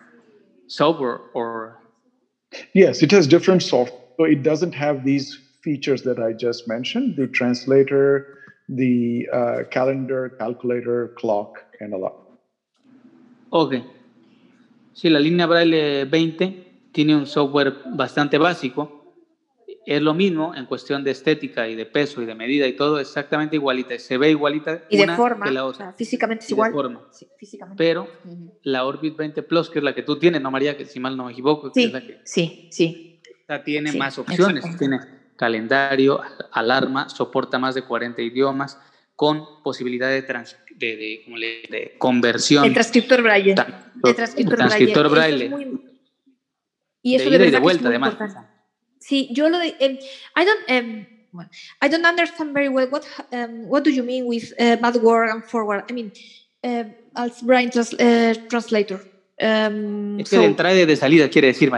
software or? Yes, it has different software. So it doesn't have these features that I just mentioned, the translator, the uh, calendar, calculator, clock, and a lot. Ok. Sí, la línea Braille 20 tiene un software bastante básico es lo mismo en cuestión de estética y de peso y de medida y todo, exactamente igualita. Se ve igualita y de forma, que la otra. físicamente es igual. forma. Pero la Orbit 20 Plus, que es la que tú tienes, ¿no, María? Que si mal no me equivoco. Sí, es la que, sí, sí. tiene más opciones. Tiene calendario, alarma, soporta más de 40 idiomas, con posibilidad de, de, conversión. El transcriptor braille. el transcriptor, braille. Y eso de, de, de vuelta, además. Sí, yo lo de. Um, I don't. Um, well, I don't understand very well what um, what do you mean with uh, backward and forward. I mean, uh, als brain trans, uh, translator. Um, es que so, de entrada y de salida quiere decir,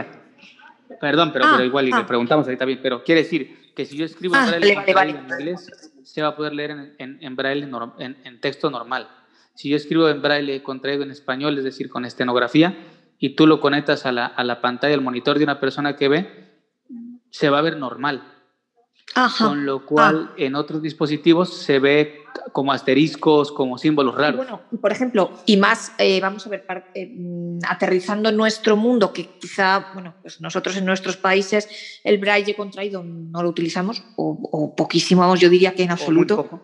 perdón, pero, ah, pero igual y ah. le preguntamos ahorita bien, pero quiere decir que si yo escribo en ah, braille, vale, vale, en inglés, se va a poder leer en, en, en braille en, en, texto normal. Si yo escribo en braille contraído en español, es decir, con estenografía, y tú lo conectas a la, a la pantalla, al monitor de una persona que ve, se va a ver normal. Con lo cual, ah. en otros dispositivos se ve como asteriscos, como símbolos raros. Bueno, por ejemplo, y más, eh, vamos a ver, eh, mm, aterrizando en nuestro mundo, que quizá, bueno, pues nosotros en nuestros países el braille contraído no lo utilizamos, o, poquísimo, yo diría que en absoluto.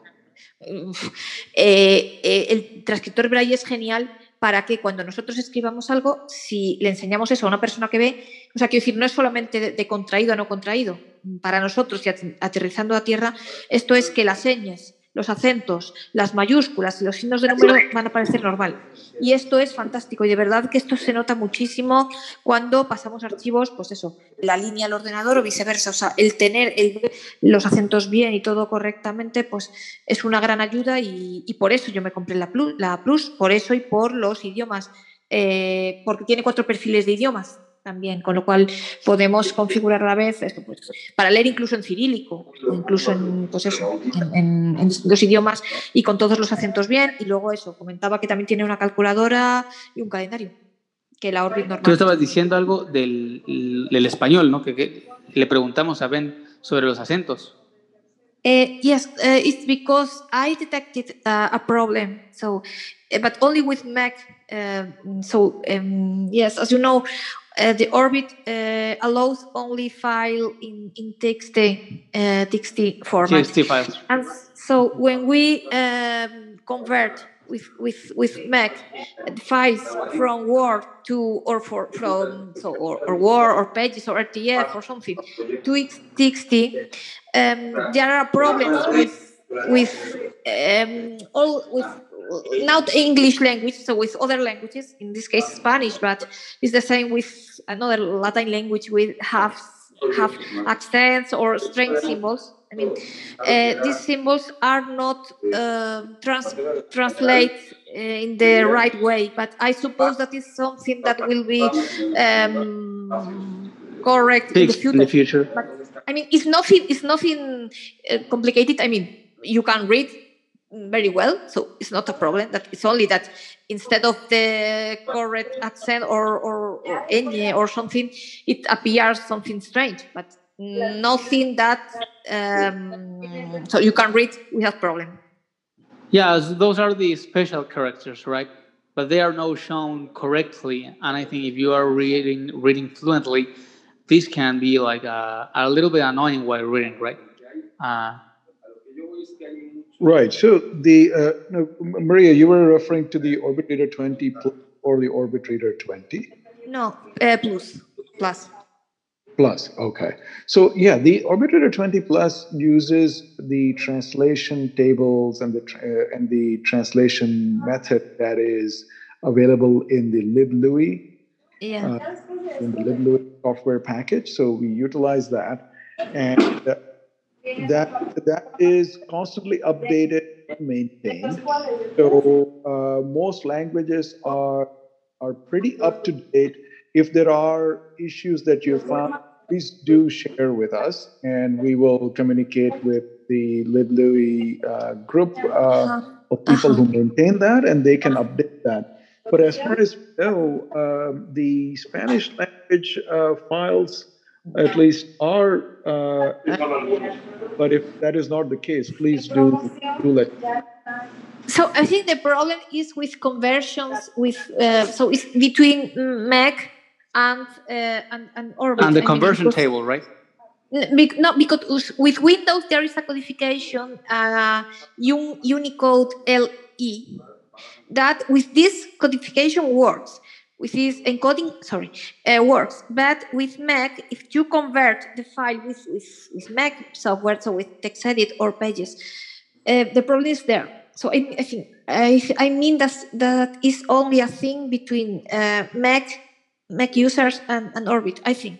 eh, el transcriptor braille es genial para que cuando nosotros escribamos algo, si le enseñamos eso a una persona que ve, o sea, quiero decir, no es solamente de, contraído a no contraído. Para nosotros, y aterrizando a tierra, esto es que las señas los acentos, las mayúsculas y los signos de número van a parecer normal. Y esto es fantástico y de verdad que esto se nota muchísimo cuando pasamos archivos, pues eso, la línea al ordenador o viceversa. O sea, el tener los acentos bien y todo correctamente, pues es una gran ayuda y, por eso yo me compré la Plus, la Plus, por eso y por los idiomas, eh, porque tiene cuatro perfiles de idiomas también, con lo cual podemos configurar a la vez esto, pues, para leer incluso en cirílico o incluso en, pues eso, en, distintos idiomas y con todos los acentos bien. Y luego eso, comentaba que también tiene una calculadora y un calendario, que la Orbit normal. Tú estabas diciendo algo del, del español, ¿no? Que, le preguntamos a Ben sobre los acentos. Uh, yes, uh, it's because I detected uh, a problem. So, but only with Mac. so, um, yes, as you know, Uh, the orbit uh, allows only file in, in TXT, uh, TXT format. TXT files. And so when we um, convert with, with, with Mac files from Word to, or for, from, so, or, or Word or Pages or RTF or something to TXT, um, there are problems with, with um, all, with not English language, so with other languages, in this case Spanish, but it's the same with another Latin language with half have accents or strange symbols. I mean, uh, these symbols are not uh, trans translate uh, in the right way, but I suppose that is something that will be um, correct in the future. In the future. But, I mean, it's nothing. It's nothing uh, complicated. I mean, you can read very well, so it's not a problem. That it's only that instead of the correct accent or or, or any or something, it appears something strange, but nothing that um, so you can read without problem. Yeah, those are the special characters, right? But they are not shown correctly, and I think if you are reading reading fluently, this can be like a, a little bit annoying while reading, right? Uh, Right. So the uh, no, Maria, you were referring to the Orbit Reader 20 or the Orbit Reader 20? No, uh, plus. Plus. Plus. Okay. So yeah, the Orbit Reader 20 Plus uses the translation tables and the uh, and the translation method that is available in the LibLouis. Yeah. Uh, in the LibLouis software package. So we utilize that and uh, that that is constantly updated and maintained. So uh, most languages are are pretty up to date. If there are issues that you found, please do share with us, and we will communicate with the LibLouis uh, group uh, of people who maintain that, and they can update that. But as far as we know, um, the Spanish language uh, files at least are uh, but if that is not the case please do do let so i think the problem is with conversions with uh, so it's between mac and uh, and, and orbit. And the conversion mean, table right? Not because with windows there is a codification uh, unicode le that with this codification works with this encoding, sorry, uh, works. But with Mac, if you convert the file with, with, with Mac software, so with TextEdit or Pages, uh, the problem is there. So I, I think I, I mean that that is only a thing between uh, Mac Mac users and, and Orbit. I think.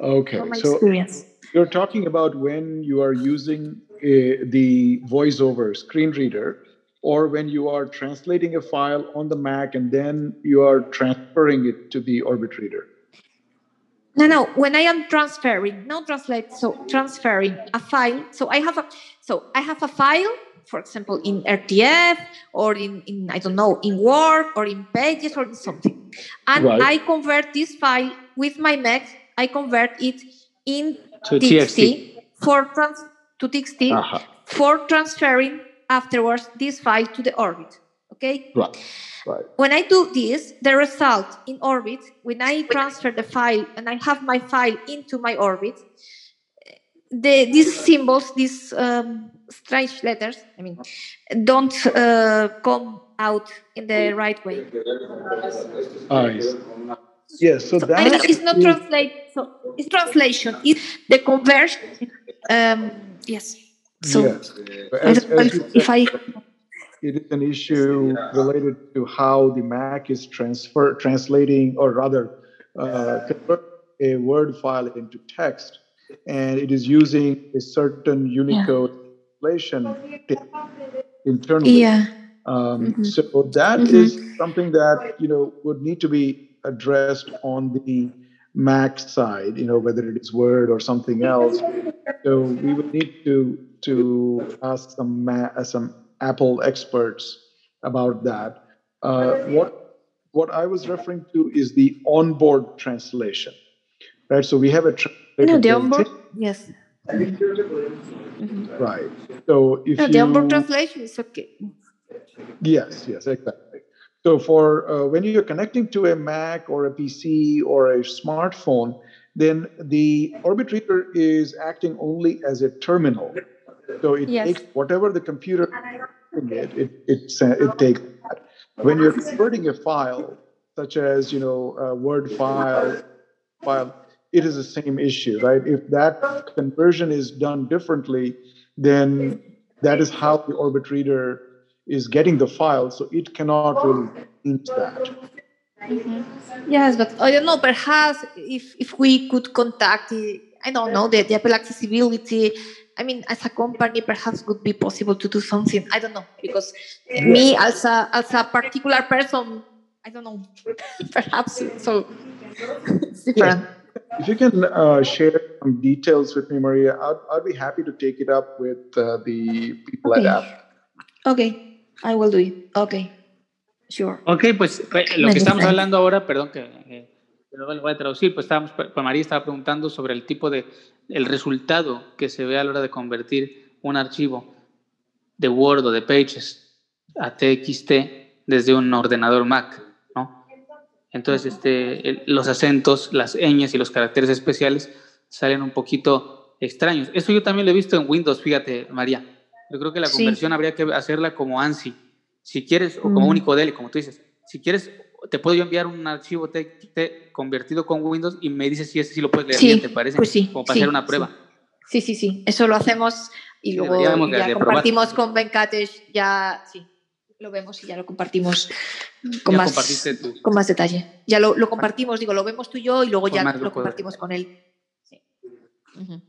Okay, so experience. you're talking about when you are using uh, the VoiceOver screen reader or when you are translating a file on the Mac and then you are transferring it to the Orbit Reader? No, no. When I am transferring, not translate, so transferring a file. So I have a so I have a file, for example, in RTF or in, in I don't know, in Word or in Pages or in something, and right. I convert this file with my Mac. I convert it in to TXT, TXT for trans to TXT uh-huh. for transferring afterwards this file to the orbit. Okay? Right. Right. When I do this, the result in orbit, when I transfer the file and I have my file into my orbit, the, these symbols, these um, strange letters, I mean, don't uh, come out in the right way. Ah, yes. Yes, so, So that I it's not translate. So it's translation. It's the conversion. Um, yes. So yes. As- don't as if, said, I. it is an issue related to how the Mac is transfer translating, or rather, uh, convert a Word file into text, and it is using a certain Unicode translation internally. Yeah. Um, Mhm. So that Mhm. is something that you know would need to be addressed on the Mac side. You know whether it is Word or something else. So we would need to to ask some Ma- uh, some Apple experts about that. Uh, what what I was referring to is the onboard translation, right? So we have a translator No, the onboard. in, Yes. Mhm. right? So if No, you the onboard translation is okay. Yes, yes, exactly. So for uh, when you're connecting to a Mac or a PC or a smartphone, then the Orbit Reader is acting only as a terminal. So it Yes. takes whatever the computer it it it, sa- it takes that. When you're converting a file, such as you know a Word file, file, it is the same issue, right? If that conversion is done differently, then that is how the Orbit Reader is getting the file, so it cannot really change that. Mm-hmm. Yes, but I don't know. Perhaps if if we could contact, the, I don't know, the, the Apple accessibility. I mean, as a company, perhaps would be possible to do something. I don't know because me as a as a particular person, I don't know. perhaps so it's different. If you can uh, share some details with me, Maria, I'd, I'd be happy to take it up with uh, the people Okay. at Apple. Okay, I will do it. Okay, sure. Ok, pues eh, lo que estamos hablando ahora, perdón que, que- que luego lo voy a traducir, pues estábamos, pues María estaba preguntando sobre el tipo de, el resultado que se ve a la hora de convertir un archivo de Word o de Pages a TXT desde un ordenador Mac, ¿no? Entonces, este, los acentos, las ñes y los caracteres especiales salen un poquito extraños. Eso yo también lo he visto en Windows, fíjate, María. Yo creo que la Sí. conversión habría que hacerla como ANSI. Si quieres, o como Mm. único DL, como tú dices. Si quieres, te puedo yo enviar un archivo TXT convertido con Windows y me dices si ese sí lo puedes leer Sí, bien, ¿te parece? pues sí, Como para sí, hacer una prueba. Sí, sí, sí. Eso lo hacemos y luego deberíamos ya de probar. compartimos con Venkatesh. Ya, sí, lo vemos y ya lo compartimos con, Ya más, con más detalle. Ya lo, lo compartimos, digo, lo vemos tú y yo y luego Con ya lo compartimos con él. Sí. Ujú.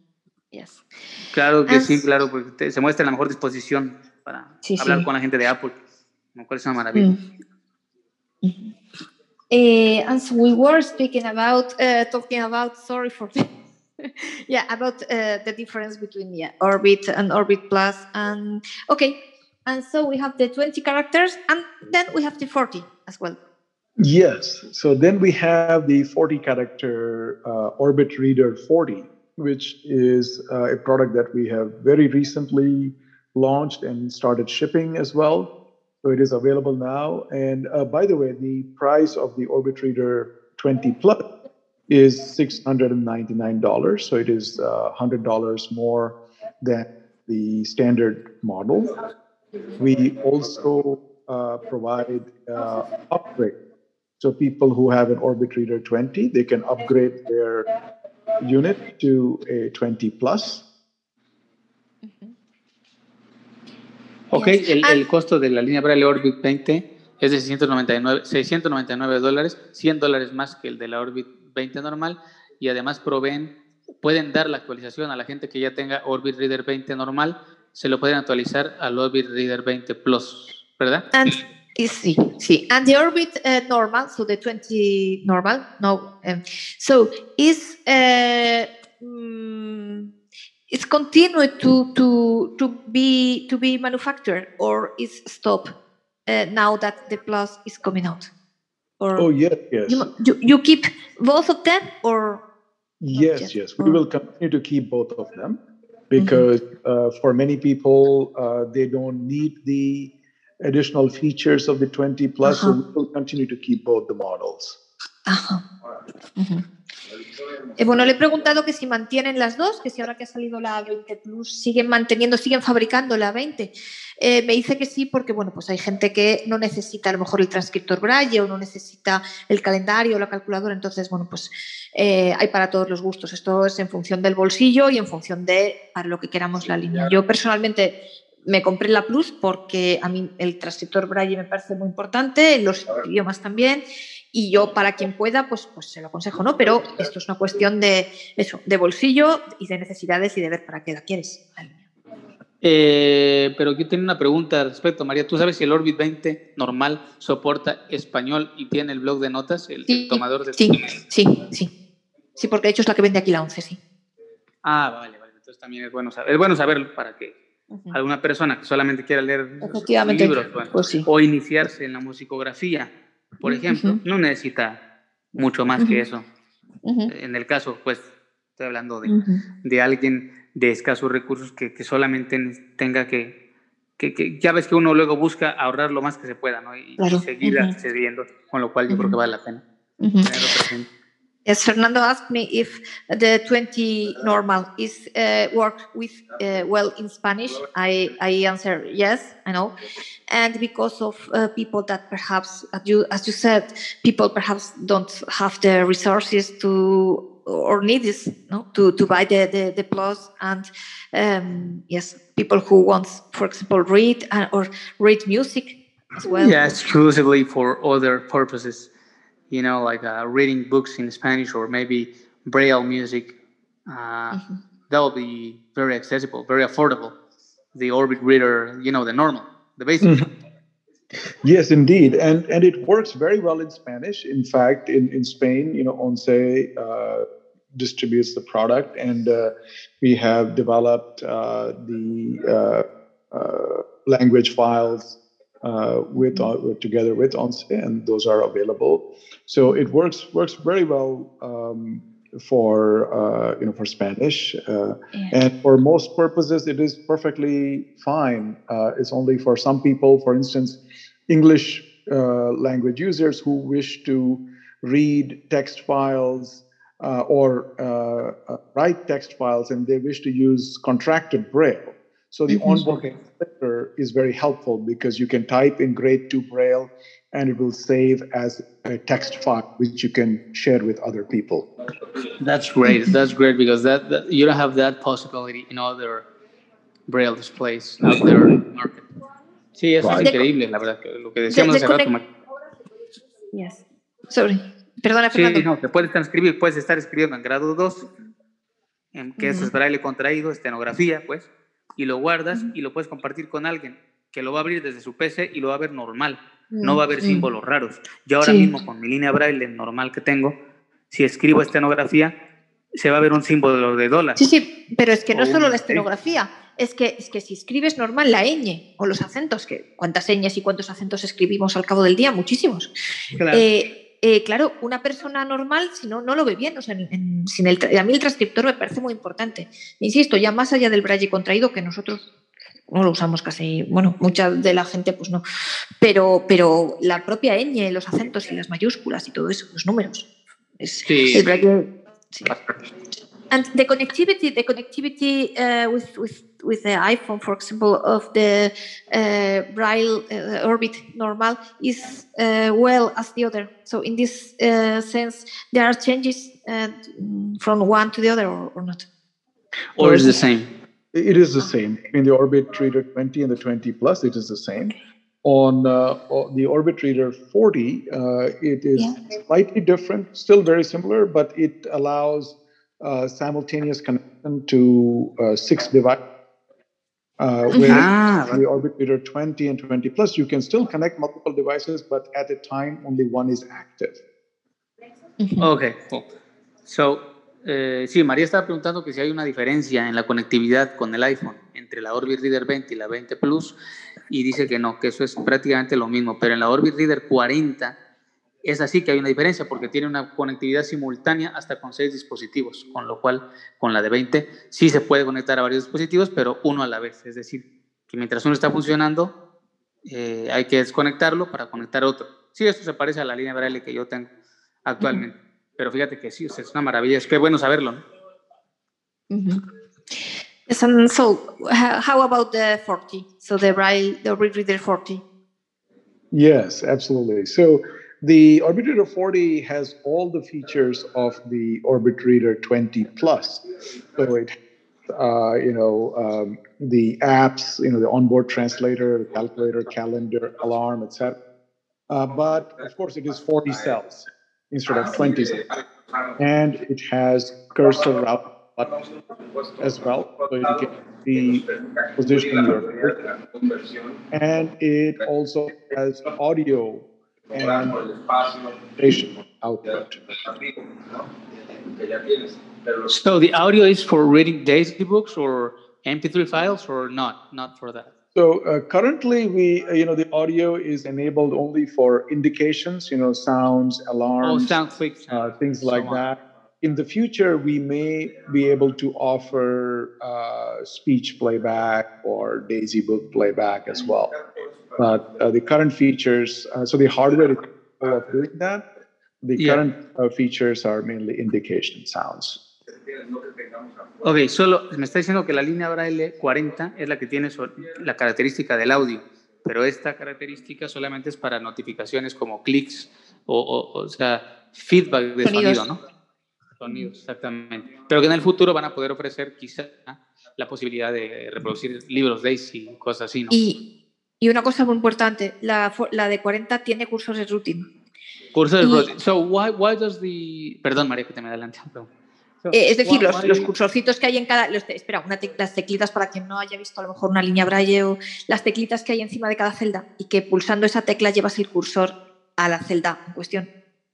Yes. Claro que Ah, sí, claro, porque te- se muestra en la mejor disposición para hablar con la gente de Apple, lo cual es una maravilla. Mm. And so we were speaking about, uh, talking about, sorry for yeah, about uh, the difference between yeah, Orbit and Orbit Plus. And okay, and so we have the 20 characters and then we have the 40 as well. Yes. So then we have the 40 character uh, Orbit Reader 40, which is uh, a product that we have very recently launched and started shipping as well. So it is available now. And uh, by the way, the price of the Orbit Reader 20 Plus is $699. So it is uh, $100 more than the standard model. We also uh, provide uh, upgrade. So people who have an Orbit Reader 20, they can upgrade their unit to a 20 plus. Ok, el, And- el costo de la línea Braille Orbit 20 es de 699, 699 dólares, 100 dólares más que el de la Orbit 20 normal y además proveen, pueden dar la actualización a la gente que ya tenga Orbit Reader 20 normal, se lo pueden actualizar al Orbit Reader 20 Plus, ¿verdad? And see, see, and the Orbit uh, normal, so the 20 normal, no, um, so is uh, mm, is continued to to to be to be manufactured or is stop uh, now that the plus is coming out or Oh, yes, yes. you, you, you keep both of them or Yes, yes. We Oh. will continue to keep both of them because uh, for many people, uh, they don't need the additional features of the 20 plus. So Uh-huh. we will continue to keep both the models. uh-huh. Mhm. Eh, bueno, le he preguntado que si mantienen las dos, que si ahora que ha salido la 20 Plus siguen manteniendo, siguen fabricando la 20. Eh, me dice que sí, porque bueno, pues hay gente que no necesita a lo mejor el transcriptor Braille o no necesita el calendario o la calculadora. Entonces, bueno, pues eh, hay para todos los gustos. Esto es en función del bolsillo y en función de para lo que queramos la línea. Yo personalmente me compré la Plus porque a mí el transcriptor Braille me parece muy importante, los idiomas también, y yo para quien pueda, pues, pues se lo aconsejo, ¿no? Pero esto es una cuestión de eso, de bolsillo y de necesidades y de ver para qué la quieres. Eh, pero yo tengo una pregunta al respecto, María. ¿Tú sabes si el Orbit 20 normal soporta español y tiene el blog de notas, el, tomador de Sí, sí, sí. Sí, porque de hecho es la que vende aquí la 11, sí. Ah, vale, vale. Entonces también es bueno, saber, es bueno saberlo para que alguna persona que solamente quiera leer libros pues o iniciarse en la musicografía, por ejemplo, no necesita mucho más que eso. En el caso, pues, estoy hablando de, de alguien de escasos recursos que, que solamente tenga que, que, que, ya ves que uno luego busca ahorrar lo más que se pueda, ¿no? Y, seguir accediendo, con lo cual yo creo que vale la pena. Yes, Fernando asked me if the 20 normal is uh, work with uh, well in Spanish. I, I answer yes, I know, and because of uh, people that perhaps, as you as you said, people perhaps don't have the resources to or need this no to, to buy the, the, the plus and um, yes people who want for example read uh, or read music as well. Yeah exclusively for other purposes you know, like uh, reading books in Spanish or maybe Braille music, uh, mm-hmm. that will be very accessible, very affordable. The Orbit Reader, you know, the normal, the basic. Mm-hmm. Yes, indeed, and and it works very well in Spanish. In fact, in in Spain, you know, ONCE uh, distributes the product, and uh, we have developed uh, the uh, language files uh, with, uh, together with ONCE, and those are available. So it works works very well um, for uh, you know for Spanish, uh, yeah. and for most purposes it is perfectly fine. Uh, it's only for some people, for instance, English uh, language users who wish to read text files. or write text files, and they wish to use contracted Braille. So the mm-hmm. onboarding is very helpful because you can type in grade 2 Braille and it will save as a text file which you can share with other people. That's great. That's great because that, that you don't have that possibility in other Braille displays out there in the market. Sí, eso right. es increíble, la verdad. Lo que decíamos hace rato. Yes. Sorry. Perdona, Fernando. Sí, no, te puedes transcribir, puedes estar escribiendo en grado 2, en que eso es braille contraído, estenografía, pues y lo guardas y lo puedes compartir con alguien que lo va a abrir desde su PC y lo va a ver normal. No va a haber símbolos raros. Yo ahora mismo con mi línea braille normal que tengo, si escribo estenografía, se va a ver un símbolo de dólar. Sí, sí, pero es que no solo la estenografía, es que, es que si escribes normal la ñ o los acentos, que cuántas ñes y cuántos acentos escribimos al cabo del día, muchísimos. Claro. Eh, eh, claro, una persona normal, si no, no lo ve bien. O sea, sin el, a mí el transcriptor me parece muy importante. Insisto, ya más allá del braille contraído, que nosotros no lo usamos casi, bueno, mucha de la gente pues no, pero, pero la propia ñ, los acentos y las mayúsculas y todo eso, los números. Es, sí. El braille, sí. And the connectivity, the connectivity uh, with, with with the iPhone, for example, of the uh, Braille uh, Orbit Normal is uh, well as the other. So in this uh, sense, there are changes uh, from one to the other, or, or not? Or is the same? It is the same. In the Orbit Reader 20 and the 20 Plus, it is the same. On uh, the Orbit Reader 40, it is yeah. slightly different, still very similar, but it allows simultaneous connection to six devices uh, where ah, the Orbit Reader 20 and 20 Plus, you can still connect multiple devices, but at a time, only one is active. Ok, cool. So, eh, sí, María estaba preguntando que si hay una diferencia en la conectividad con el iPhone entre la Orbit Reader 20 y la 20 Plus, y dice que no, que eso es prácticamente lo mismo, pero en la Orbit Reader 40 es así que hay una diferencia porque tiene una conectividad simultánea hasta con seis dispositivos, con lo cual con la de 20 sí se puede conectar a varios dispositivos, pero uno a la vez. Es decir, que mientras uno está funcionando, eh, hay que desconectarlo para conectar otro. Sí, esto se parece a la línea braille que yo tengo actualmente. pero fíjate que sí, es una maravilla, es que bueno saberlo. ¿no? Yes, and so, how about the 40? So the Braille, the Reader 40? Yes, absolutely. So the Orbit Reader 40 has all the features of the Orbit Reader 20 Plus. So it, uh, you know, um, the apps, you know, the onboard translator, calculator, calendar, alarm, etc. Uh, but of course, it is 40 cells instead of 20 cells. And it has cursor route button as well, so you can see position your. And it also has audio and station output. So the audio is for reading daisy books or MP3 files or not? Not for that. So uh, currently, we uh, you know the audio is enabled only for indications, you know, sounds, alarms, oh, sound quick, uh, things like so that. In the future, we may be able to offer uh, speech playback or Daisy Book playback as well. But uh, the current features, uh, so the hardware is of doing that. The Yeah. current features are mainly indication sounds. Ok, solo me está diciendo que la línea Braille 40 es la que tiene la característica del audio, pero esta característica solamente es para notificaciones como clics o, o, o sea, feedback de Sonidos. sonido, ¿no? Sonidos, exactamente. Pero que en el futuro van a poder ofrecer quizá la posibilidad de reproducir libros Daisy y cosas así, ¿no? Y, y una cosa muy importante, la, la de 40 tiene cursos de routing. Curso de y- routing. So why, why does the... Perdón, María, que te me adelante. perdón. So, Eh, es decir, why- los, why- los cursorcitos que hay en cada. Los, espera, una tec- las teclitas para quien no haya visto a lo mejor una línea braille o las teclitas que hay encima de cada celda y que pulsando esa tecla llevas el cursor a la celda en cuestión.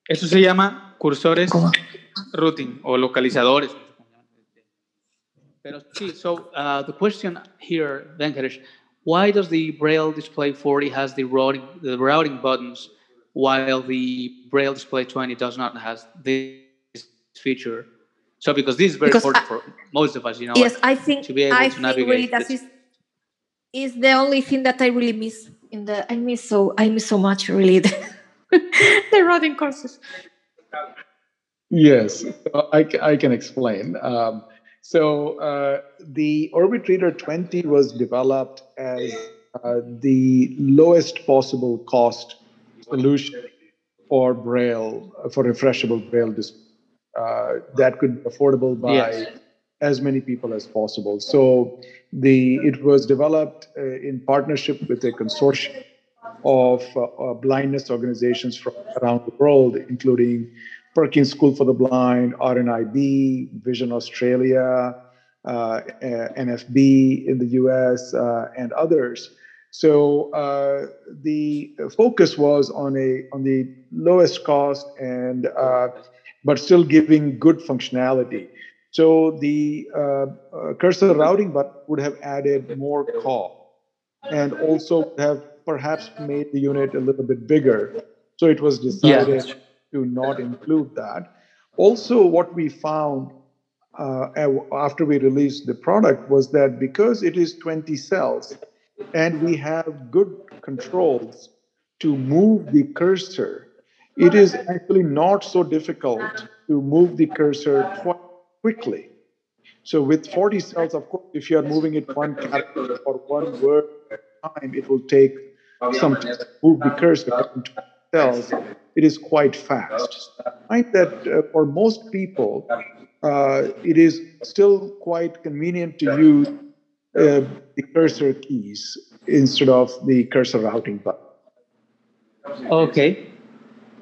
Eso se llama cursores ¿Cómo? routing o localizadores. Pero sí, so uh, the question here, Venkatesh, why does the Braille Display 40 has the routing, the routing buttons while the Braille Display 20 does not has this feature? So because this is very Because important I- for most of us, you know. yes, I think to be able I to think navigate really that this. is is the only thing that I really miss in the I miss so I miss so much really the, the routing courses. Yes, I, I can explain. Um, so uh, the Orbit Reader 20 was developed as uh, the lowest possible cost solution for Braille, for refreshable Braille dis- uh, that could be affordable by Yes. as many people as possible. So the it was developed uh, in partnership with a consortium of uh, blindness organizations from around the world, including Perkins School for the Blind, RNIB, Vision Australia, uh, NFB in the US, uh, and others. So uh, the focus was on a on the lowest cost and uh, but still giving good functionality. So the uh, uh, cursor routing button would have added more call and also would have perhaps made the unit a little bit bigger. So it was decided to not include that. Also, what we found uh, after we released the product was that because it is 20 cells and we have good controls to move the cursor, it is actually not so difficult to move the cursor quite quickly. So with 40 cells, of course, if you are moving it one character or one word at a time, it will take some time to move the cursor into cells. It is quite fast. I find that uh, for most people, uh, it is still quite convenient to use uh, the cursor keys instead of the cursor routing button. Okay.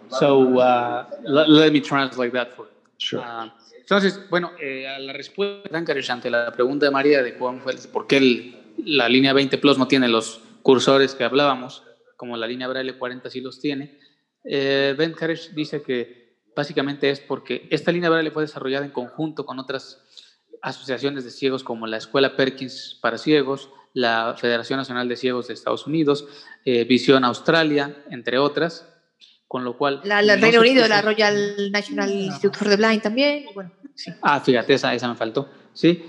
So uh, let, let me translate that for you. Sure. Ah, entonces, bueno, eh, a la respuesta de Ancares ante la pregunta de María de cómo fue, por qué el- la línea 20 Plus no tiene los cursores que hablábamos, como la línea Braille 40 sí los tiene, eh, Ben Karesh dice que básicamente es porque esta línea Braille fue desarrollada en conjunto con otras asociaciones de ciegos como la Escuela Perkins para Ciegos, la Federación Nacional de Ciegos de Estados Unidos, eh, Visión Australia, entre otras, con lo cual... La, la no Reino Unido, la Royal National Institute for the Blind también. Bueno, sí. Ah, fíjate, esa, esa me faltó. Sí.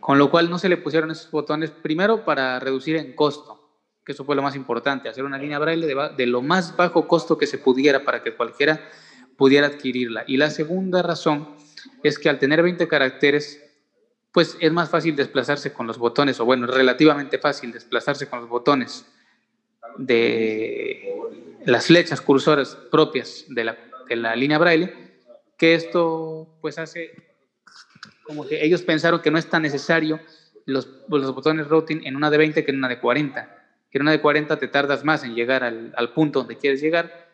Con lo cual no se le pusieron esos botones primero para reducir en costo, que eso fue lo más importante, hacer una línea braille de, de lo más bajo costo que se pudiera para que cualquiera pudiera adquirirla. Y la segunda razón es que al tener 20 caracteres, pues es más fácil desplazarse con los botones, o bueno, relativamente fácil desplazarse con los botones de las flechas cursoras propias de la, de la línea braille, que esto pues hace como que ellos pensaron que no es tan necesario los, los botones routing en una de 20 que en una de 40. Que en una de 40 te tardas más en llegar al, al punto donde quieres llegar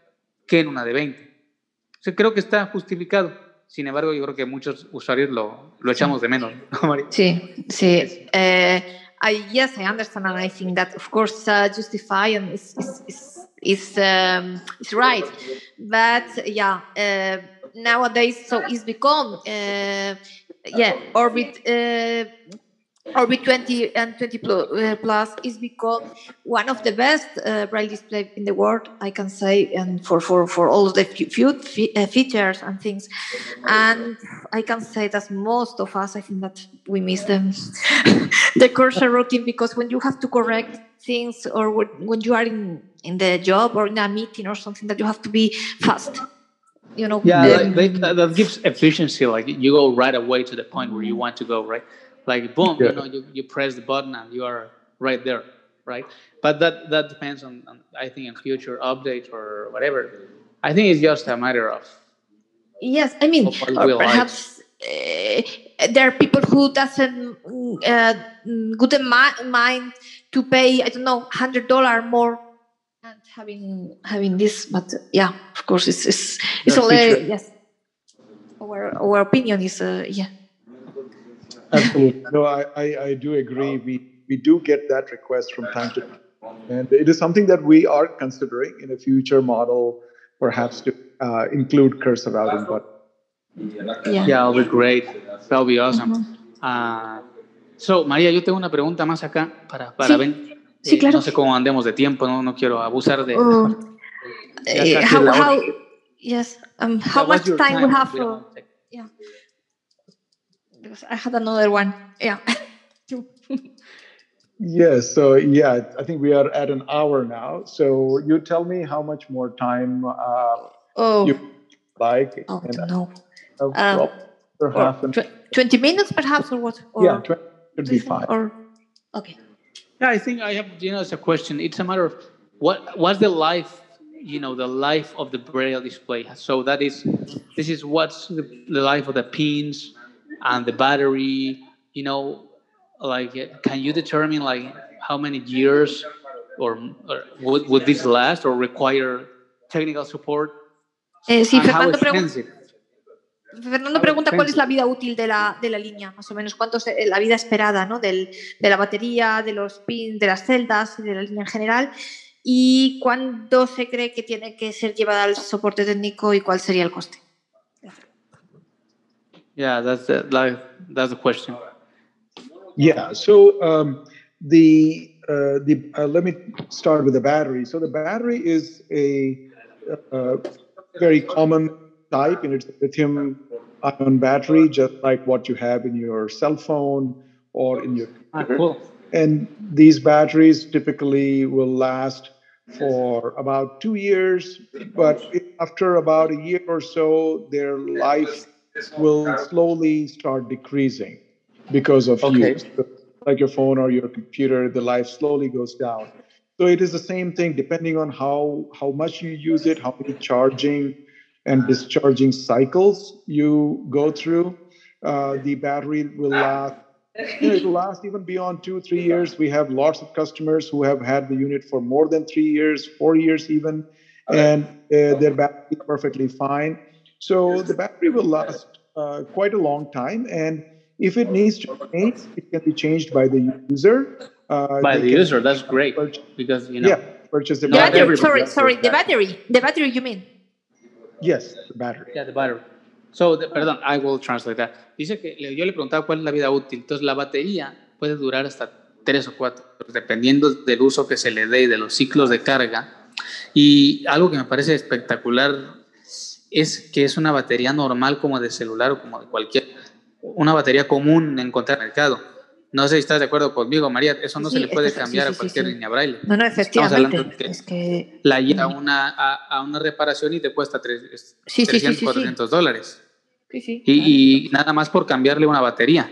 que en una de 20. O sea, creo que está justificado. Sin embargo, yo creo que muchos usuarios lo, lo echamos de menos. ¿no, María? Sí, sí. Uh, I, yes, I understand, and I think that, of course, uh, justify and is is is, is, um, is right. But yeah, uh, nowadays, so it's become uh, yeah, Orbit uh, Orbit 20 and 20 plus, uh, is because one of the best uh, braille display in the world, I can say, and for for for all the few fe- uh, features and things. And I can say that most of us, I think that we miss them, the cursor routing, because when you have to correct things or when, when you are in in the job or in a meeting or something, that you have to be fast. You know, Yeah, um, like, they, that that gives efficiency. Like you go right away to the point where you want to go, right? Like boom, Yeah. you know, you, you press the button and you are right there, right? But that that depends on, on I think in future updates or whatever. I think it's just a matter of Yes, I mean, or perhaps uh, there are people who doesn't uh, good in mi- mind to pay I don't know hundred dollar more and having having this, but uh, yeah, of course, it's it's it's The all uh, yes. Our our opinion is uh, yeah. Absolutely. No, I, I, I do agree. We, we do get that request from time to time. And it is something that we are considering in a future model, perhaps to uh, include cursor routing. But Yeah. Yeah, that'll be great. That'll be awesome. Ah, so, María, yo tengo una pregunta más acá para, para Sí. Ben. Sí, Eh, claro. No sé cómo andemos de tiempo, no, no quiero abusar de. Uh, Ya uh, casi how la hora. how yes um how So much your time, we have? We Uh, don't yeah. Because I had another one. Yeah. yes, so yeah, I think we are at an hour now. So you tell me how much more time uh, oh. you like. Oh, I and don't know. Um, drop for half an Tw- 20 minutes perhaps or what? Or Yeah, 20 should do you be think? fine. Or okay. Yeah, I think I have, you know, it's a question. It's a matter of what what's the life, you know, the life of the braille display. So that is, this is what's the, the life of the pins and the battery. You know, like can you determine like how many years or, or would, would this last or require technical support? Eh, sí, and how Fernando, pregun- pregunta cuál es la vida útil de la, de la línea, más o menos, cuánto es eh, la vida esperada ¿no? Del, de la batería, de los pins, de las celdas y de la línea en general, y cuándo se cree que tiene que ser llevada al soporte técnico y cuál sería el coste. Yeah, that's the, like, that's the question. Yeah. So um, the uh, the uh, let me start with the battery. So the battery is a uh, very common type, and it's a lithium-ion battery, just like what you have in your cell phone or in your Ah, cool. And these batteries typically will last for about two years, but after about a year or so, their life will slowly start decreasing because of Okay. use. Like your phone or your computer, the life slowly goes down. So it is the same thing depending on how how much you use it, how many charging and discharging cycles you go through. Uh, the battery will last you know, it'll last even beyond two, three years. We have lots of customers who have had the unit for more than three years, four years even, and uh, their battery is perfectly fine. So the battery will last uh, quite a long time. And if it needs to change, it can be changed by the user. Uh, By the can user, that's great purchase- because you know. yeah, purchase the battery, sorry, sorry, the battery. The battery you mean? Yes, the battery. Yeah, the battery. So, the- perdón, I will translate that. Dice que le- yo le preguntaba cuál es la vida útil. Entonces, la batería puede durar hasta tres o cuatro, dependiendo del uso que se le dé y de los ciclos de carga. Y algo que me parece espectacular es que es una batería normal como de celular o como de cualquier, una batería común en encontrar en el mercado. No sé si estás de acuerdo conmigo, María, eso no se le puede cambiar a cualquier línea braille. No, no, efectivamente. es que... La lleva a una, a, una reparación y te cuesta tres, 300, 400 dólares. Y, y, nada más por cambiarle una batería.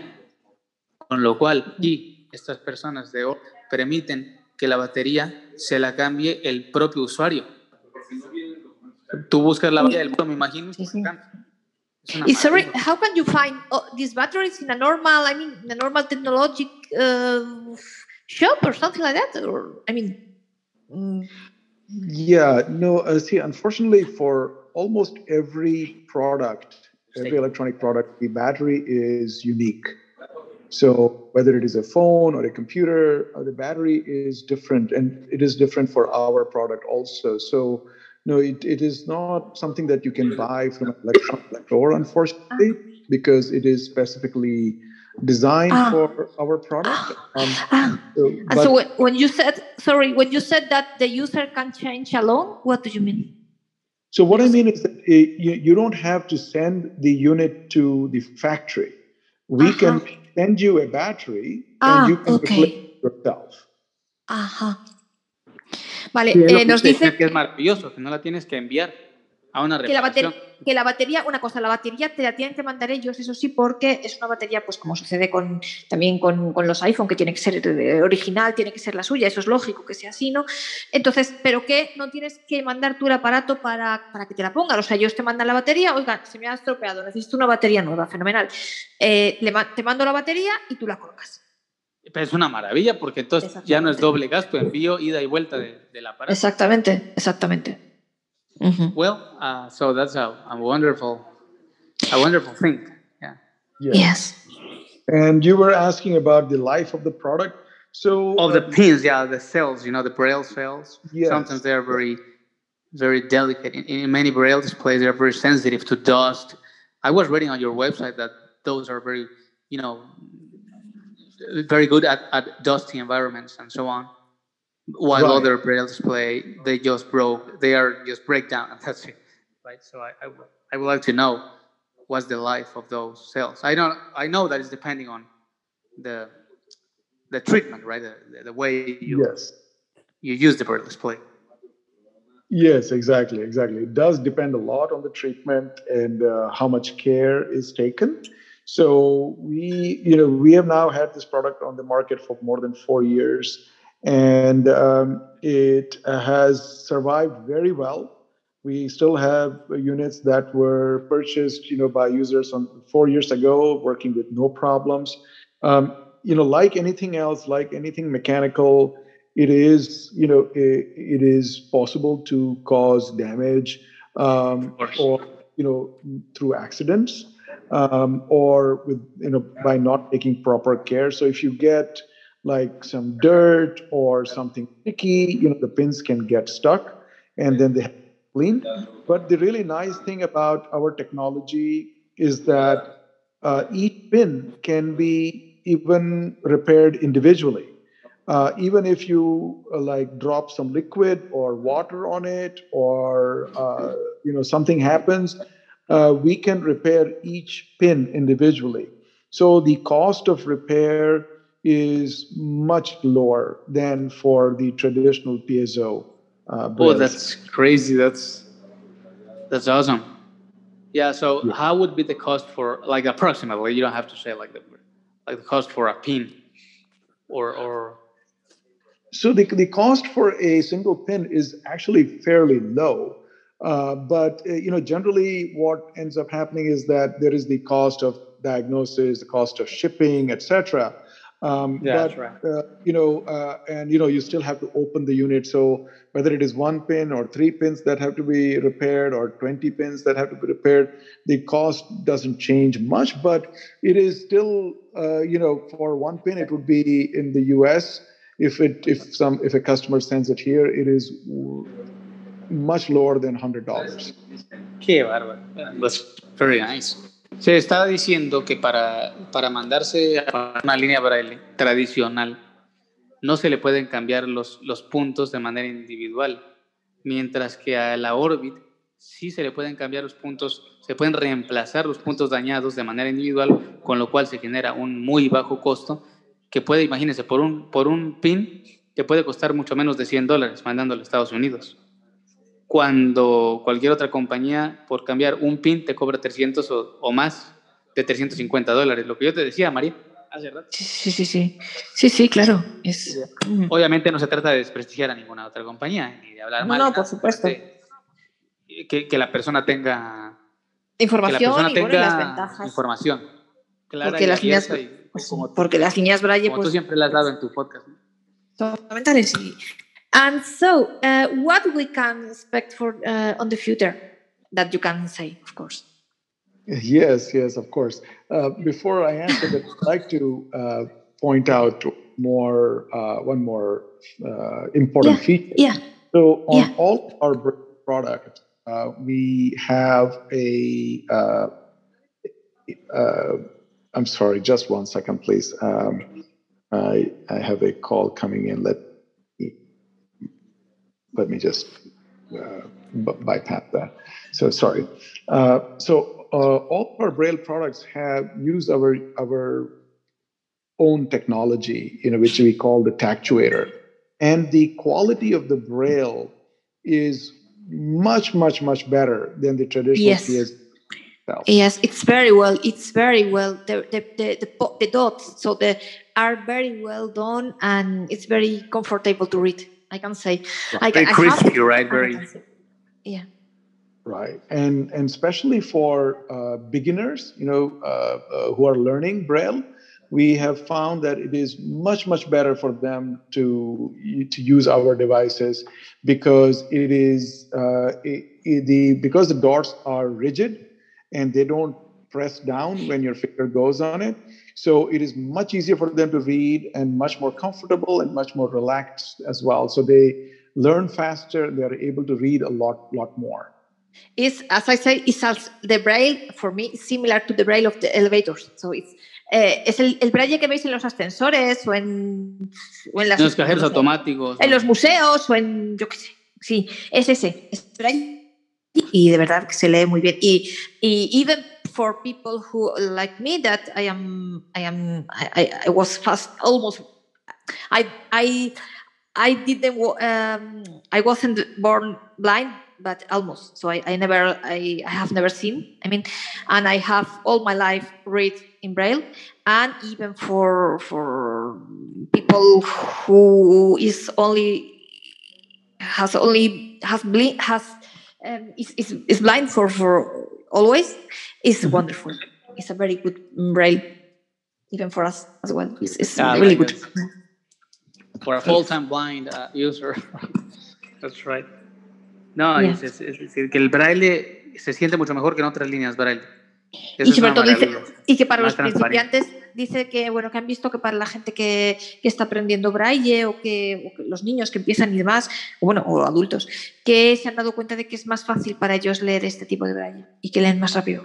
Con lo cual, y estas personas de permiten que la batería se la cambie el propio usuario. Tú buscas la batería del me imagino, y sorry, how can you find oh, these batteries in a normal, I mean, in a normal technologic uh, shop or something like that? Or I mean, mm. yeah, no. Uh, see, unfortunately, for almost every product, every electronic product, the battery is unique. So whether it is a phone or a computer, uh, the battery is different, and it is different for our product also. So no, it, it is not something that you can buy from an electronic store, unfortunately, because it is specifically designed ah. for our product. Ah. Um, ah. So, so when you said, sorry, when you said that the user can change alone, what do you mean? So what I mean is that it, you, you don't have to send the unit to the factory. We uh-huh. can send you a battery ah, and you can okay. replace it yourself. Ajá. Vale, eh, nos dice que es maravilloso, que no la tienes que enviar a una que la, que la batería, una cosa, la batería te la tienen que mandar ellos, eso sí, porque es una batería, pues como sucede con, también con, con los iPhone, que tiene que ser original, tiene que ser la suya, eso es lógico que sea así, ¿no? Entonces, pero que no tienes que mandar tú el aparato para, para que te la pongan, o sea, ellos te mandan la batería, oiga, se me ha estropeado, necesito una batería nueva, fenomenal. Eh, te mando la batería y tú la colocas. Pero es una maravilla porque entonces ya no es doble gasto, envío, ida y vuelta de, del aparato. Exactamente, exactamente. Uh -huh. Well, uh, so that's a, a, wonderful, a wonderful thing. Yeah. Yes. yes. And you were asking about the life of the product. So of the uh, pins, yeah, the cells, you know, the braille cells. Yes. Sometimes they're very, very delicate. In, in many braille displays, they're very sensitive to dust. I was reading on your website that those are very, you know, very good at, at dusty environments and so on. While right. other braille display, they just broke. They are just breakdown, and that's it. Right. So I, I, I would like to know what's the life of those cells. I don't. I know that it's depending on the the treatment, right? The, the way you yes. you use the braille display. Yes, exactly, exactly. It does depend a lot on the treatment and uh, how much care is taken. So we, you know, we have now had this product on the market for more than four years, and um, it has survived very well. We still have units that were purchased, you know, by users on four years ago, working with no problems. Um, you know, like anything else, like anything mechanical, it is, you know, it, it is possible to cause damage um, or, you know, through accidents um, or with you know by not taking proper care. So if you get like some dirt or something sticky, you know the pins can get stuck, and then they have cleaned. But the really nice thing about our technology is that uh, each pin can be even repaired individually. Uh, even if you uh, like drop some liquid or water on it, or uh, you know something happens, uh, we can repair each pin individually. So the cost of repair is much lower than for the traditional piezo. Uh, oh, that's crazy. That's that's awesome. Yeah. So yeah. how would be the cost for like approximately? You don't have to say like the like the cost for a pin, or or. So the the cost for a single pin is actually fairly low. Uh, but uh, you know, generally, what ends up happening is that there is the cost of diagnosis, the cost of shipping, etc. Um, yeah, but, right. uh, you know, uh, and you know, you still have to open the unit. So whether it is one pin or three pins that have to be repaired, or 20 pins that have to be repaired, the cost doesn't change much. But it is still, uh, you know, for one pin, it would be in the U.S. If it if some if a customer sends it here, it is much lower than $100. Qué bárbaro. That's very nice. Se estaba diciendo que para, para mandarse a una línea braille tradicional no se le pueden cambiar los, los puntos de manera individual, mientras que a la Orbit sí se le pueden cambiar los puntos, se pueden reemplazar los puntos dañados de manera individual, con lo cual se genera un muy bajo costo que puede, imagínense, por un, por un pin te puede costar mucho menos de 100 dólares mandándolo a Estados Unidos. Cuando cualquier otra compañía, por cambiar un pin, te cobra 300 o, o más de 350 dólares. Lo que yo te decía, María, hace rato. Sí, sí, sí, sí. Sí, sí, claro. Es... Obviamente no se trata de desprestigiar a ninguna otra compañía, ni de hablar No, mal. no, nada, por supuesto. simplemente Que, que la persona tenga, que la Información persona y, bueno, tenga las ventajas. información clara Porque y las líneas, abierta y pues, como, tú- porque las líneas Braille como tú pues, siempre le has dado en tu podcast. ¿no? son fundamentales. y- And so, uh, what we can expect for uh, on the future that you can say, of course. Yes, yes, of course. Uh, before I answer that, I'd like to uh, point out more uh, one more uh, important Yeah, feature. Yeah. So on Yeah. all our products, uh, we have a. Uh, uh, I'm sorry, just one second, please. Um, I I have a call coming in. Let let me just uh, bypass that. So sorry. Uh, so uh, all our Braille products have used our our own technology, you know, which we call the tactuator, and the quality of the Braille is much, much, much better than the traditional Yes. PS. Yes, it's very well. It's very well. The the the, the, the dots so the are very well done and it's very comfortable to read. I can say. I can, Very I have crispy, it, right? Very. Yeah. Right, and and especially for uh, beginners, you know, uh, uh, who are learning Braille, we have found that it is much much better for them to to use our devices because it is uh, it, it- the because the dots are rigid and they don't press down when your finger goes on it. So it is much easier for them to read and much more comfortable and much more relaxed as well. So they learn faster. They're able to read a lot lot more. It's as I say, it's as the braille for me similar to the braille of the elevators. So it's eh, es el, el braille que veis en los ascensores o en, o en las En los cajeros no sé, automáticos. en ¿no? los museos o en yo qué sé. Sí, es ese. Es braille y de verdad que se lee muy bien. Y, y even for people who like me that I am I am I, I- was fast almost I I I didn't um, I wasn't born blind but almost. So I, I never I, I have never seen I mean and I have all my life read in braille. And even for for people who is only has only has bli- has um, is, is, is blind for for always is wonderful it's a very good braille even for us as well it's, it's Ah, really good. For a full-time blind uh, user. That's right. No, Yeah. es, es- es decir, que el braille se siente mucho mejor que en otras líneas braille. Eso y sobre todo dice, y que para Más los principiantes dice que bueno que han visto que para la gente que, que está aprendiendo braille o que, o que los niños que empiezan y demás o bueno o adultos que se han dado cuenta de que es más fácil para ellos leer este tipo de braille y que leen más rápido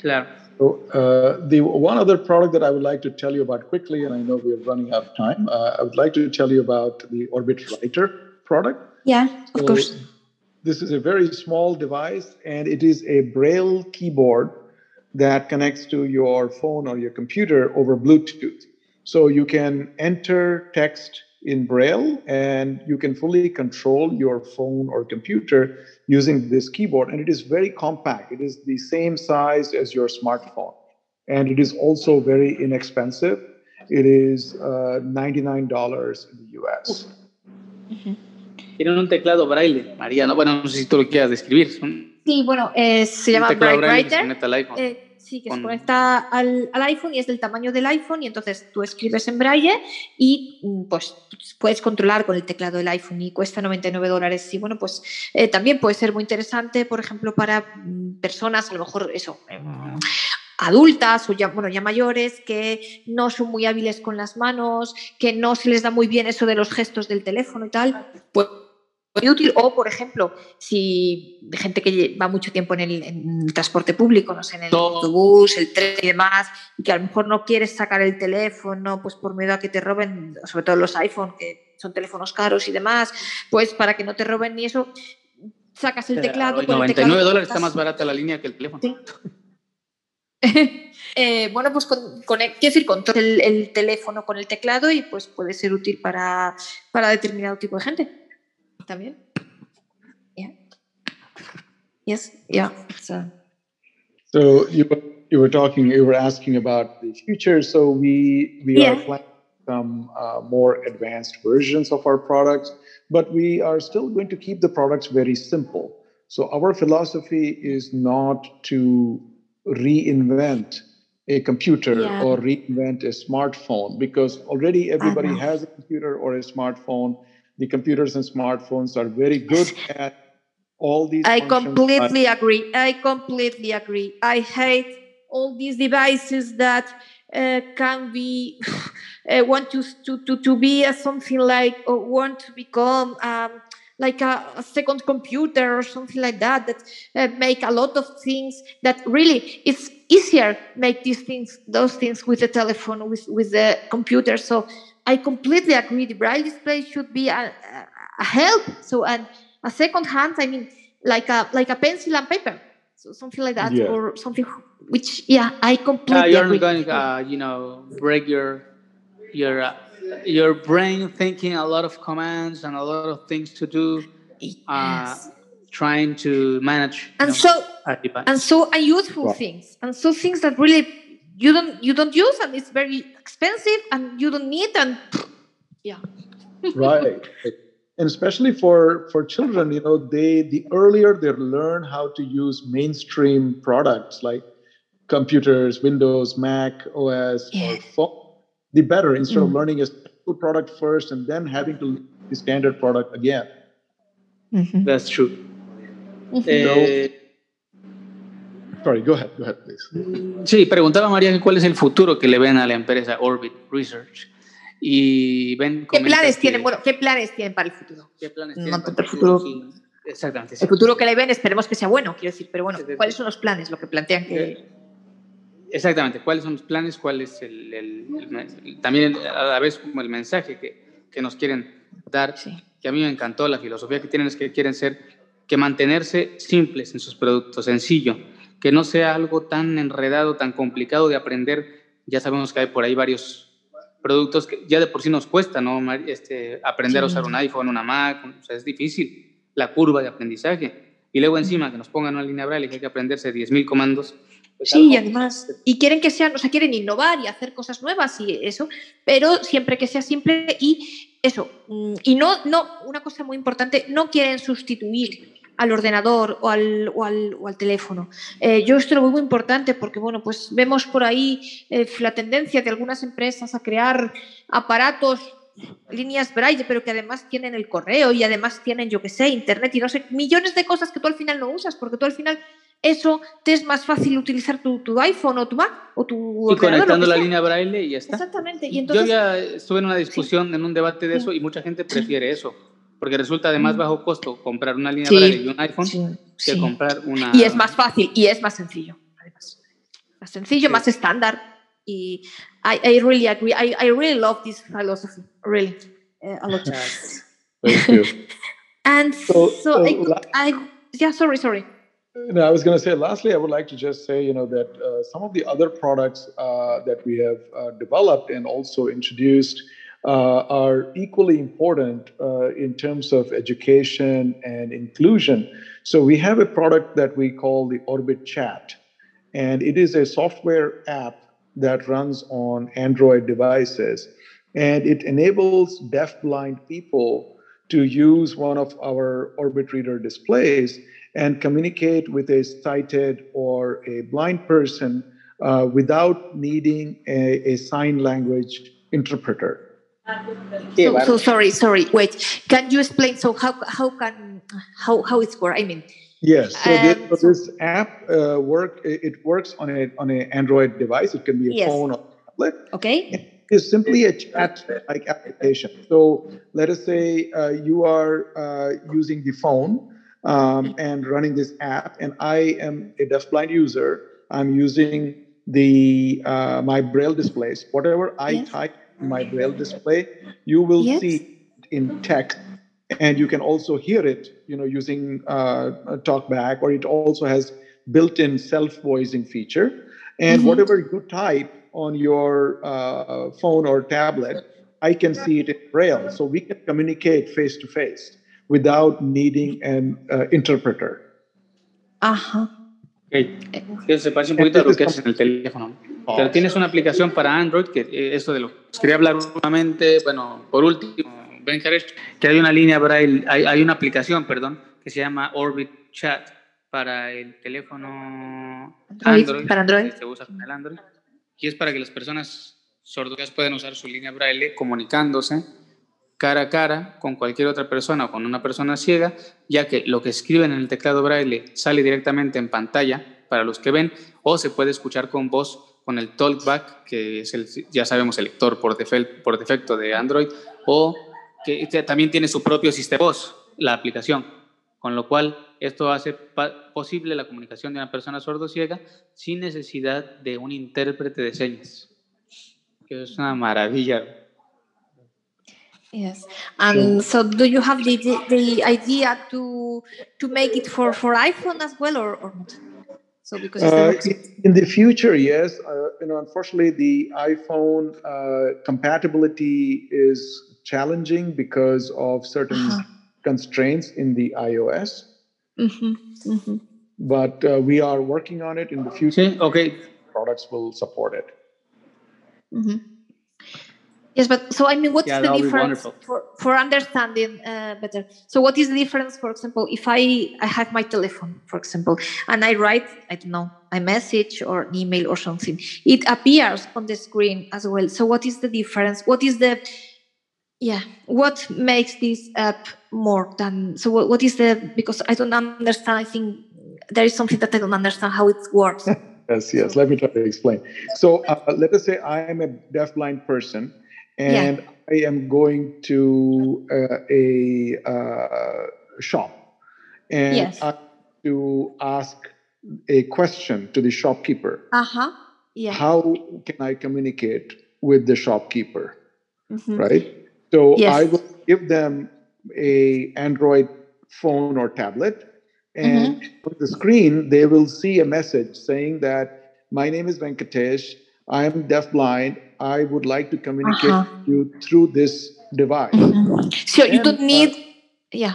Claro. So, uh, the one other product that I would like to tell you about quickly, and I know we are running out of time, uh, I would like to tell you about the Orbit Writer product. yeah of So course This is a very small device, and it is a Braille keyboard that connects to your phone or your computer over Bluetooth. So you can enter text in Braille, and you can fully control your phone or computer using this keyboard. And it is very compact. It is the same size as your smartphone, and it is also very inexpensive. It is uh, $99 in the US. Tienen un teclado braille, María. No, bueno, no sé si tú lo quieras describir. Es un, sí bueno eh, se llama Bright Writer conecta al iPhone. Eh, sí, que Con- se conecta al, al iPhone y es del tamaño del iPhone y entonces tú escribes en braille y mm, pues puedes controlar con el teclado del iPhone y cuesta 99 dólares. Y bueno, pues eh, también puede ser muy interesante, por ejemplo, para mm, personas, a lo mejor eso, em, adultas o ya, bueno, ya mayores que no son muy hábiles con las manos, que no se les da muy bien eso de los gestos del teléfono y tal, pues muy útil. O, por ejemplo, si de gente que va mucho tiempo en el, en el transporte público, no sé, en el Todo. autobús, el tren y demás, y que a lo mejor no quieres sacar el teléfono, pues por miedo a que te roben, sobre todo los iPhone, que son teléfonos caros y demás, pues para que no te roben ni eso, sacas el teclado. Claro, y con el 99 teclado dólares está más barata la línea que el teléfono. Sí. eh, bueno, pues con, con quiero decir, con todo el, el, teléfono, con el teclado y pues puede ser útil para, para determinado tipo de gente. También. Yeah. Yes, yeah. So, so you, you were talking, you were asking about the future. So we, we yeah. are planning some uh, more advanced versions of our products, but we are still going to keep the products very simple. So our philosophy is not to reinvent a computer yeah. or reinvent a smartphone because already everybody has a computer or a smartphone. The computers and smartphones are very good at all these. I completely agree. I completely agree. I hate all these devices that uh, can be uh, want to, to, to, to be a something like or want to become um, like a, a, second computer or something like that that uh, make a lot of things that really it's easier make these things those things with the telephone with with the computer so i completely agree the braille display should be a, a help so and a second hand i mean like a like a pencil and paper so something like that yeah. or something which yeah i completely uh, you're agree. going to uh, you know break your your uh, your brain thinking a lot of commands and a lot of things to do uh, yes. trying to manage and know, so and so unuseful wow. things and so things that really you don't you don't use and it's very expensive and you don't need and yeah right and especially for for children you know they the earlier they learn how to use mainstream products like computers windows mac os yes. or phone the better instead mm. of learning a product first and then having to the standard product again. Mm-hmm. That's true. Mm-hmm. Sorry, go ahead, go ahead, please. Sí, preguntaba María cuál es el futuro que le ven a la empresa Orbit Research. Y ven ¿Qué planes que, tienen? Bueno, ¿qué planes tienen para el futuro? ¿Qué planes tienen no, para el futuro? Sí, exactamente. Sí. El futuro que le ven, esperemos que sea bueno, quiero decir, pero bueno, ¿cuáles son los planes? Lo que plantean que. Eh, Exactamente, cuáles son los planes, cuál es el, también a la vez como el mensaje que, que nos quieren dar, que a mí me encantó, la filosofía que tienen es que quieren ser, que mantenerse simples en sus productos, sencillo, que no sea algo tan enredado, tan complicado de aprender. Ya sabemos que hay por ahí varios productos que ya de por sí nos cuesta, ¿no? Este, aprender a usar un iPhone, una Mac, o sea, es difícil la curva de aprendizaje. Y luego encima que nos pongan una línea braille que hay que aprenderse 10.000 comandos, pues sí, y además, y quieren que sean, o sea, quieren innovar y hacer cosas nuevas y eso, pero siempre que sea simple y eso, mm, y no, no, una cosa muy importante, no quieren sustituir al ordenador o al, o al, o al teléfono. Eh, yo esto lo veo muy importante porque, bueno, pues vemos por ahí eh, la tendencia de algunas empresas a crear aparatos líneas braille, pero que además tienen el correo y además tienen, yo qué sé, internet y no sé, millones de cosas que tú al final no usas, porque tú al final eso te es más fácil utilizar tu, tu iPhone o tu Mac o tu y conectando la línea braille y ya está. Exactamente. Y entonces, Yo ya estuve en una discusión, en un debate de eso y mucha gente prefiere eso, porque resulta de más mm. bajo costo comprar una línea braille y un iPhone que comprar una... Y es más fácil y es más sencillo, además. Más sencillo, más estándar. Y I, I really agree. I, I really love this philosophy, really. Uh, a lot. Thank you. and so, so, I, I, yeah, sorry, sorry. No, I was going to say, lastly, I would like to just say, you know, that uh, some of the other products uh, that we have uh, developed and also introduced uh, are equally important uh, in terms of education and inclusion. So we have a product that we call the Orbit Chat, and it is a software app that runs on Android devices, and it enables deaf-blind people to use one of our Orbit Reader displays and communicate with a sighted or a blind person uh, without needing a, a, sign language interpreter. So, so, sorry, sorry. Wait, can you explain? So how how can how how it's work? I mean. Yes. So, um, this, so this, app uh, work it works on a on an Android device. It can be a yes. phone or tablet. Okay. It's simply a chat-like application. So let us say uh, you are uh, using the phone um, and running this app. And I am a deafblind user. I'm using the uh, my braille displays. Whatever I yes. type my braille display, you will yes. see in text, and you can also hear it. You know, using uh, TalkBack, or it also has built-in self-voicing feature. And mm-hmm. whatever you type on your uh, phone or tablet, I can see it in Braille. So we can communicate face to face without needing an uh, interpreter. Ajá. Okay. se parece un poquito lo que es en el teléfono. Pero tienes una aplicación para Android, que eh, eso de lo que quería hablar últimamente, bueno, por último, Ben que hay una línea braille, hay, hay, una aplicación, perdón, que se llama Orbit Chat para el teléfono Android. Para Android. Se usa con el Android. Y es para que las personas sordas puedan usar su línea braille comunicándose cara a cara con cualquier otra persona o con una persona ciega, ya que lo que escriben en el teclado braille sale directamente en pantalla para los que ven o se puede escuchar con voz con el Talkback, que es el, ya sabemos, el lector por, por defecto de Android, o que también tiene su propio sistema voz, la aplicación, con lo cual esto hace posible la comunicación de una persona sordo-ciega sin necesidad de un intérprete de señas, que es una maravilla. Yes. And so, do you have the, the, the, idea to to make it for, for iPhone as well, or, or not? So, because uh, in the future, yes. Uh, you know, unfortunately, the iPhone uh, compatibility is challenging because of certain uh-huh. constraints in the iOS. Mm-hmm. Mm-hmm. But uh, we are working on it in the future. Okay. Products will support it. Mm-hmm. Yes, but so I mean, what's yeah, the difference for, for understanding uh, better? So, what is the difference, for example, if I, I have my telephone, for example, and I write, I don't know, a message or an email or something, it appears on the screen as well. So, what is the difference? What is the, yeah, what makes this app more than, so what, what is the, because I don't understand, I think there is something that I don't understand how it works. yes, yes, let me try to explain. So, uh, let us say I am a deafblind person and yeah. I am going to uh, a uh, shop and yes. I to ask a question to the shopkeeper. Uh huh. Yeah. How can I communicate with the shopkeeper? Mm-hmm. Right. So yes. I will give them a Android phone or tablet, and mm-hmm. on the screen they will see a message saying that my name is Venkatesh. I am deafblind. I would like to communicate uh-huh. you through this device. Mm-hmm. So and, you don't uh, need, uh, yeah.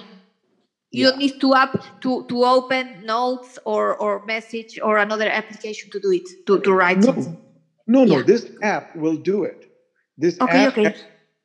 You yeah. don't need to app to, to open notes or, or message or another application to do it, to, to write no. something. No, no, yeah. this app will do it. This okay, app, okay.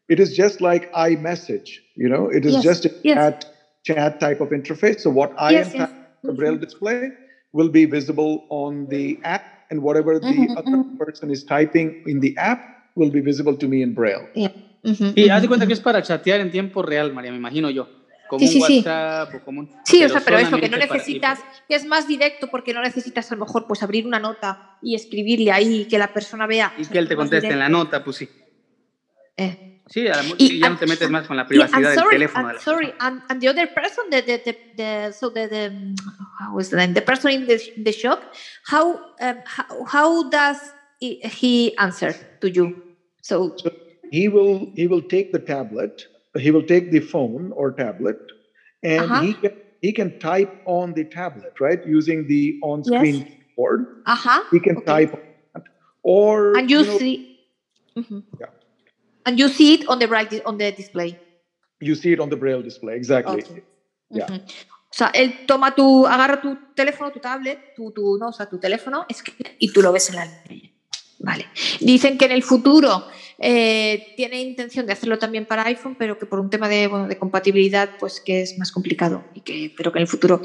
it is just like iMessage, you know, it is yes. just a yes. chat, chat type of interface. So what I yes, am yes. the braille display will be visible on the app and whatever the mm-hmm, other mm-hmm. person is typing in the app will be visible to me in Braille. Yeah. Y haz de cuenta que es para chatear en tiempo real, María, me imagino yo. Como sí, un sí, WhatsApp sí. o como un... Sí, o sea, pero eso, que no necesitas, que es más directo porque no necesitas a lo mejor pues abrir una nota y escribirle ahí y que la persona vea. Y que él te conteste en la nota, pues sí. Eh. Sí, y, ya no te metes más con la privacidad del teléfono. And, sorry, and, and, the other person, the, the, the, the so the, the how was the? The person in the, the shop, how, um, how, how does he answer to you? So, so he will he will take the tablet, he will take the phone or tablet, and uh-huh. he can he can type on the tablet, right, using the on-screen yes. keyboard. Uh huh. He can okay. type, or and you, you know, see. Mm-hmm. Yeah and you see it on the right on the display. You see it on the braille display, exactly. Okay. Yeah. Uh -huh. O sea, él toma tu, agarra tu teléfono, tu tablet, tu, tu, no, o sea, tu teléfono y tú lo ves en la línea. Vale. Dicen que en el futuro eh, tiene intención de hacerlo también para iPhone, pero que por un tema de, bueno, de compatibilidad, pues que es más complicado, y que, pero que en el futuro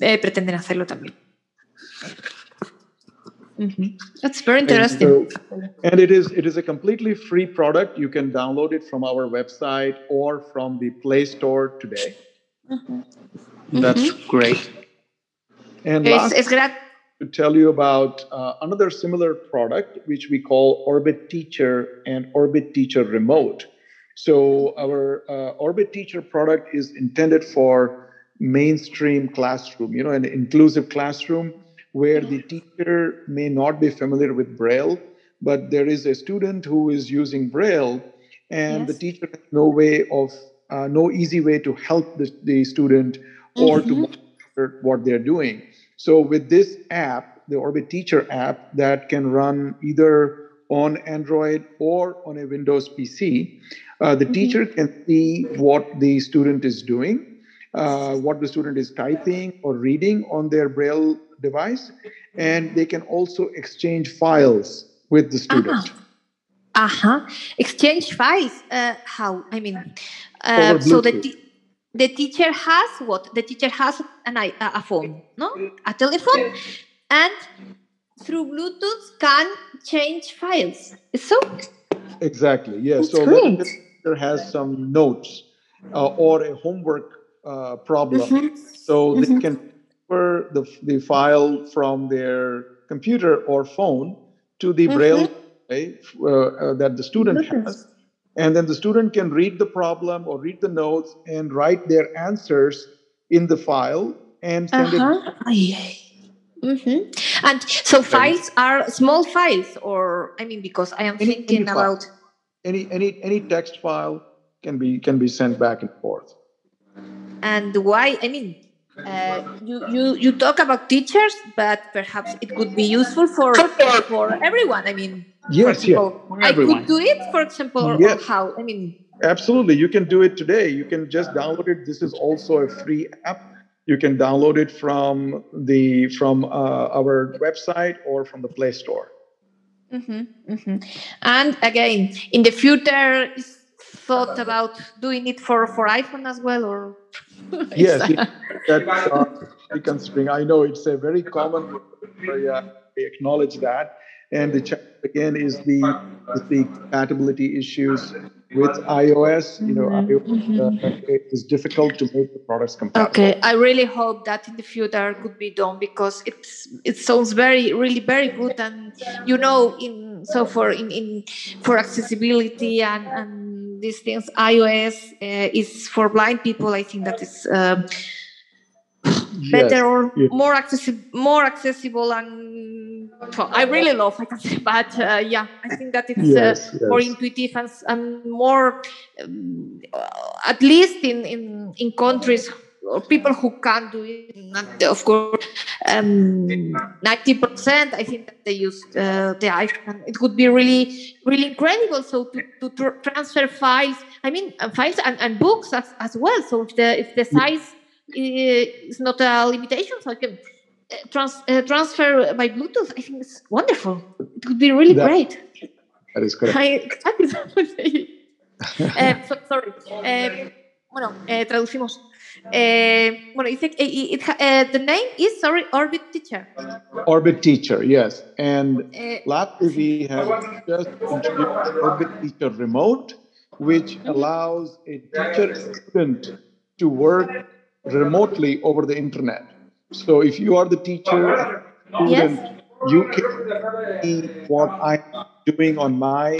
eh, pretenden hacerlo también. Mm-hmm. That's very interesting. And, so, and, it is it is a completely free product. You can download it from our website or from the Play Store today. Mm-hmm. That's mm-hmm. great. And it's, it's to tell you about uh, another similar product which we call Orbit Teacher and Orbit Teacher Remote. So our uh, Orbit Teacher product is intended for mainstream classroom, you know, an inclusive classroom where the teacher may not be familiar with Braille, but there is a student who is using Braille, and yes. the teacher has no way of, uh, no easy way to help the, the student or mm-hmm. to monitor what they're doing. So with this app, the Orbit Teacher app, that can run either on Android or on a Windows PC. Uh, the mm-hmm. teacher can see what the student is doing, uh, what the student is typing or reading on their Braille device, and they can also exchange files with the student. Uh-huh. uh-huh. Exchange files. Uh, how? I mean, uh, so the the teacher has what? The teacher has an a phone, no, a telephone, and through Bluetooth can change files. So? Exactly. Yes. That's so great. the teacher has some notes uh, or a homework uh, problem, mm-hmm. so mm-hmm. they can transfer the the file from their computer or phone to the mm-hmm. braille uh, uh, that the student has and then the student can read the problem or read the notes and write their answers in the file and send uh-huh. it. Mm-hmm. And so files are small files, or I mean, because I am any, thinking any about any any any text file can be can be sent back and forth. And why? I mean, uh, you you you talk about teachers, but perhaps it could be useful for for everyone. I mean, Yes, yes. I could do it, for example, yes. or how? I mean, absolutely. You can do it today. You can just download it. This is also a free app. You can download it from the from uh, our website or from the Play Store. Mm-hmm, mm-hmm. And again, in the future, thought about doing it for for iPhone as well, or yes, that uh, considering. I know it's a very common. I acknowledge that and the challenge again is the is the compatibility issues with iOS. You know, mm-hmm. iOS uh, is difficult to make the products compatible. Okay, I really hope that in the future could be done because it's it sounds very really very good and you know in so for in, in for accessibility and and these things iOS uh, is for blind people. I think that is. Uh, better yes. or yes. more accessible more accessible and well, i really love i can say but uh, yeah i think that it's uh, yes, more intuitive and, and more um, at least in, in in countries or people who can't do it not, of course um, 90% i think that they use uh, the iphone it would be really really incredible so to, to tr- transfer files i mean uh, files and, and books as, as well so if the if the size is not a limitation, so I can uh, trans, uh, transfer by Bluetooth. I think it's wonderful. It would be really that, great. That is correct. I, uh, so, sorry. Uh, bueno, eh, traducimos. Bueno, dice, it, it, uh, the name is, sorry, Orbit Teacher. Orbit Teacher, yes. And uh, lastly, we have just introduced Orbit Teacher Remote, which allows a teacher student to work remotely over the internet. So if you are the teacher, student, yes. you can see what I'm doing on my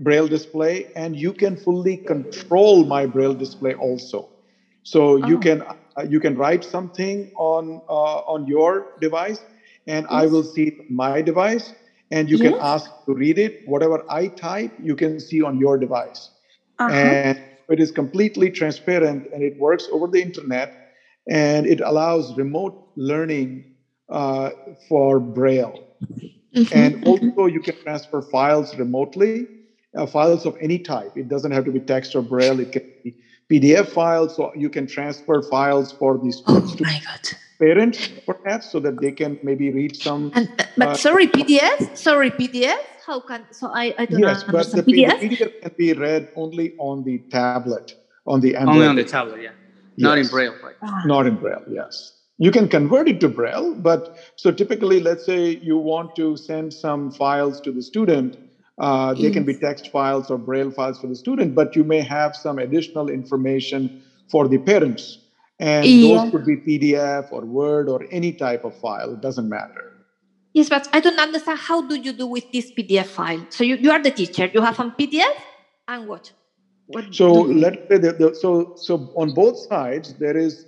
braille display, and you can fully control my braille display also. So oh. you can uh, you can write something on uh, on your device, and yes. I will see my device, and you yes. can ask to read it. Whatever I type, you can see on your device, uh-huh. and it is completely transparent and it works over the internet and it allows remote learning uh, for Braille. Mm-hmm. And also, you can transfer files remotely, uh, files of any type. It doesn't have to be text or Braille, it can be PDF files. So you can transfer files for these oh my God. parents, perhaps, so that they can maybe read some. And, uh, but uh, sorry, PDF? Sorry, PDF? how can so I, I don't yes, but the PDF? the PDF can be read only on the tablet, on the Android. Only on the tablet, yeah. Yes. Not in Braille, right? Ah. Not in Braille, yes. You can convert it to Braille, but so typically, let's say you want to send some files to the student. Uh, they can be text files or Braille files for the student, but you may have some additional information for the parents. And yeah. those could be PDF or Word or any type of file. It doesn't matter. Yes, but I don't understand how do you do with this PDF file? So you, you are the teacher, you have a PDF and what? what so let's say the, the, so so on both sides there is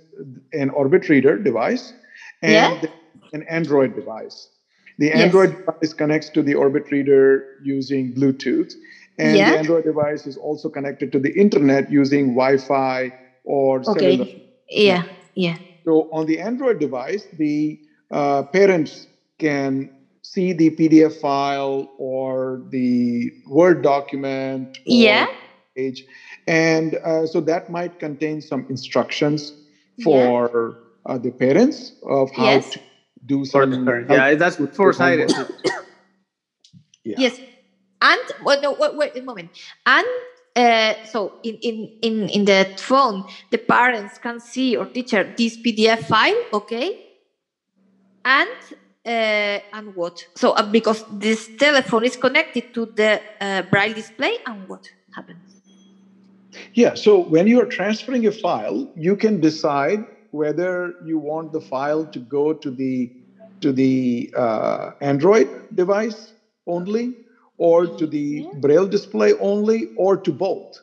an Orbit Reader device and yeah? an Android device. The Android yes. device connects to the Orbit Reader using Bluetooth, and yeah. the Android device is also connected to the internet using Wi-Fi or okay. cellular. Yeah, yeah. So on the Android device, the uh, parents can see the PDF file or the Word document. Yeah. Page. And uh, so that might contain some instructions for uh, the parents of how yes. to do some. Yeah, that's four-sided. yeah. Yes. And well, no, wait, wait a moment. And uh, so in, in, in, in the phone, the parents can see or teacher this PDF file, okay? And uh, and what? So uh, because this telephone is connected to the uh, braille display, and what happens? Yeah. So when you are transferring a file, you can decide whether you want the file to go to the to the uh, Android device only, or to the braille display only, or to both.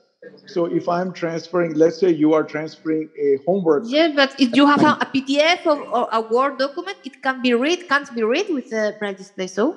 So if I'm transferring, let's say you are transferring a homework. Yeah, but if you have a, a PDF or, or, a Word document, it can be read, can't be read with the braille display. So.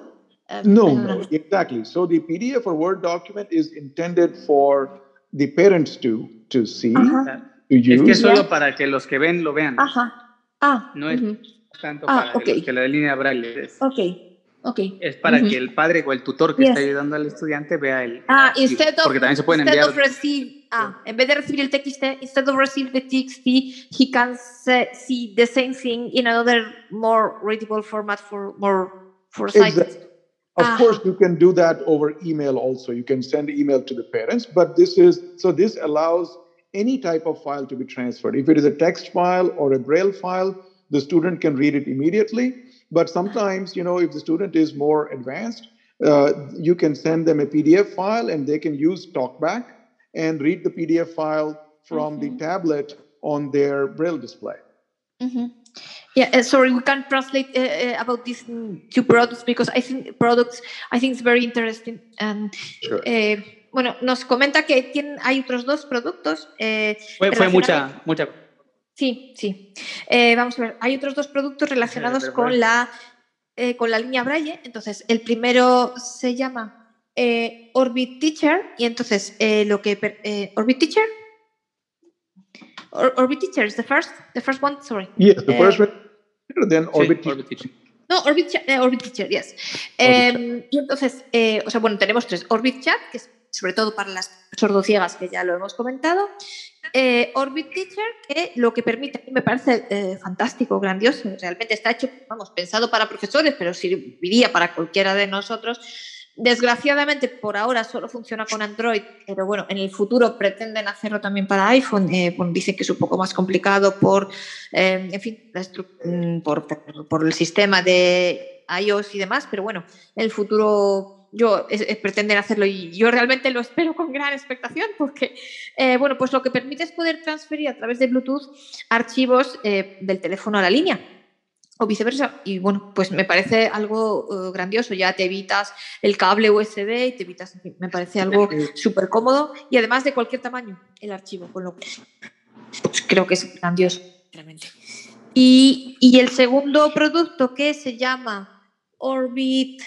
Um, no, no, exactly. So the PDF or Word document is intended for the parents to to see, uh -huh. Es que es solo para que los que ven lo vean. Ajá. Ah. No es uh -huh. tanto ah, para okay. los que la línea braille es. Okay. Okay. Es para uh -huh. que el padre o el tutor que Yes. está ayudando al estudiante vea el. Ah, instead of, porque también se pueden instead enviar. of receive, ah, en vez de recibir el TXT, instead of receive the TXT, he can se- see the same thing in another more readable format for more for sight. Exactly. Of Ah. course, you can do that over email also. You can send email to the parents, but this is so this allows any type of file to be transferred. If it is a text file or a braille file, the student can read it immediately. But sometimes, you know, if the student is more advanced, uh, you can send them a PDF file and they can use TalkBack and read the PDF file from the tablet on their braille display. Mhm. Yeah, uh, sorry, we can't translate uh, uh, about these mm, two products because I think products, I think it's very interesting. And, Sure. Eh, bueno, nos comenta que tienen, hay otros dos productos. eh, Fue, mucha, mucha. Sí, sí. Eh, vamos a ver, hay otros dos productos relacionados pero con la, eh, con la línea Braille. Entonces, el primero se llama eh, Orbit Teacher y entonces eh, lo que... eh, Orbit Teacher? Or- Orbit Teacher is the first, the first one, sorry. Yes, the first one, then Sí, Orbit. Orbit Teaching. No, Orbit, Chat, eh, Orbit Teacher, yes. Eh, y entonces, eh, o sea, bueno, tenemos tres. Orbit Chat, que es sobre todo para las sordociegas, que ya lo hemos comentado. Eh, Orbit Teacher, que lo que permite, me parece eh, fantástico, grandioso. Realmente está hecho, vamos, pensado para profesores, pero serviría para cualquiera de nosotros. Desgraciadamente, por ahora solo funciona con Android, pero bueno, en el futuro pretenden hacerlo también para iPhone. Eh, dicen que es un poco más complicado por, en fin, mm, por, por- el sistema de iOS y demás, pero bueno, en el futuro yo es- es- pretenden hacerlo y yo realmente lo espero con gran expectación porque, eh, bueno, pues lo que permite es poder transferir a través de Bluetooth archivos eh, del teléfono a la línea o viceversa. Y bueno, pues me parece algo eh, grandioso. Ya te evitas el cable USB y te evitas, en fin, me parece algo súper cómodo y además de cualquier tamaño el archivo, con lo pues creo que es grandioso, realmente. Y, y el segundo producto que se llama Orbit,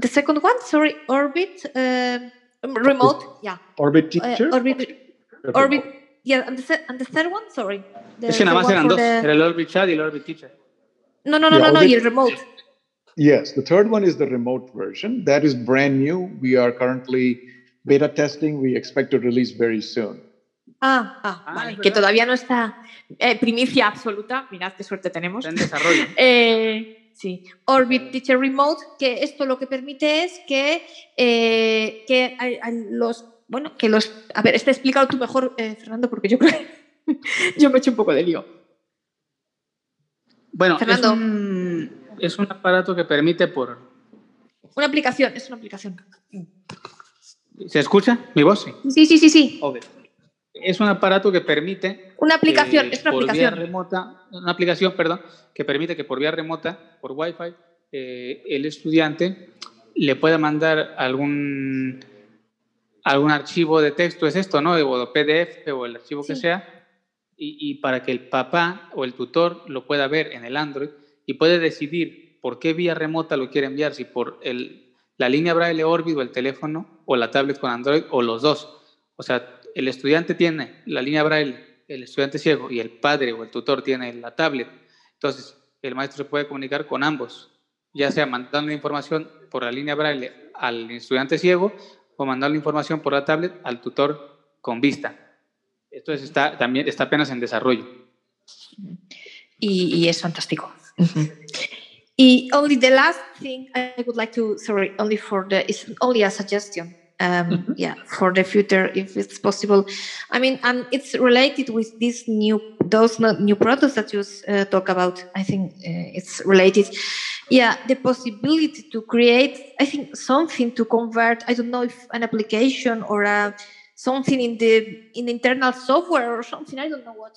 the second one, sorry, Orbit eh, Remote, yeah, Orbit teacher. Orbit, Orbit, yeah, and the, and the third one, sorry. the Es que nada third más one eran for dos. the- Era el Orbit Chat y el Orbit Teacher. No, no, no, Yeah, no, no, y el remote. Yes, the third one is the remote version. That is brand new. We are currently beta testing. We expect to release very soon. Ah, ah, Ah, vale, es que verdad. todavía no está eh, primicia absoluta. Mirad qué suerte tenemos. Está en desarrollo. Eh, sí, Orbit Teacher Remote, que esto lo que permite es que, eh, que a los, bueno, que los, a ver, este explicado tú mejor, eh, Fernando, porque yo creo que yo me he hecho un poco de lío. Bueno, es Fernando. un, es un aparato que permite por... Una aplicación, es una aplicación. ¿Se escucha mi voz? Sí. Sí, sí, sí, sí. Es un aparato que permite... Una aplicación, es una por vía aplicación. remota, una aplicación, perdón, que permite que por vía remota, por Wi-Fi, eh, el estudiante le pueda mandar algún algún archivo de texto, es esto, ¿no? O PDF o el archivo que sea, y, y para que el papá o el tutor lo pueda ver en el Android y puede decidir por qué vía remota lo quiere enviar, si por el, la línea Braille Orbit o el teléfono o la tablet con Android o los dos. O sea, el estudiante tiene la línea Braille, el estudiante ciego, y el padre o el tutor tiene la tablet. Entonces, el maestro se puede comunicar con ambos ya sea mandando información por la línea braille al estudiante ciego o mandando información por la tablet al tutor con vista. Esto está, también está apenas en desarrollo. Y, y es fantástico. Y only the last thing I would like to, sorry, only for the, it's only a suggestion. Um, mm-hmm. Yeah, for the future, if it's possible. I mean, and it's related with these new, those new products that you uh, talk about. I think uh, it's related. Yeah, the possibility to create, I think, something to convert. I don't know if an application or a, something in the in the internal software or something. I don't know what,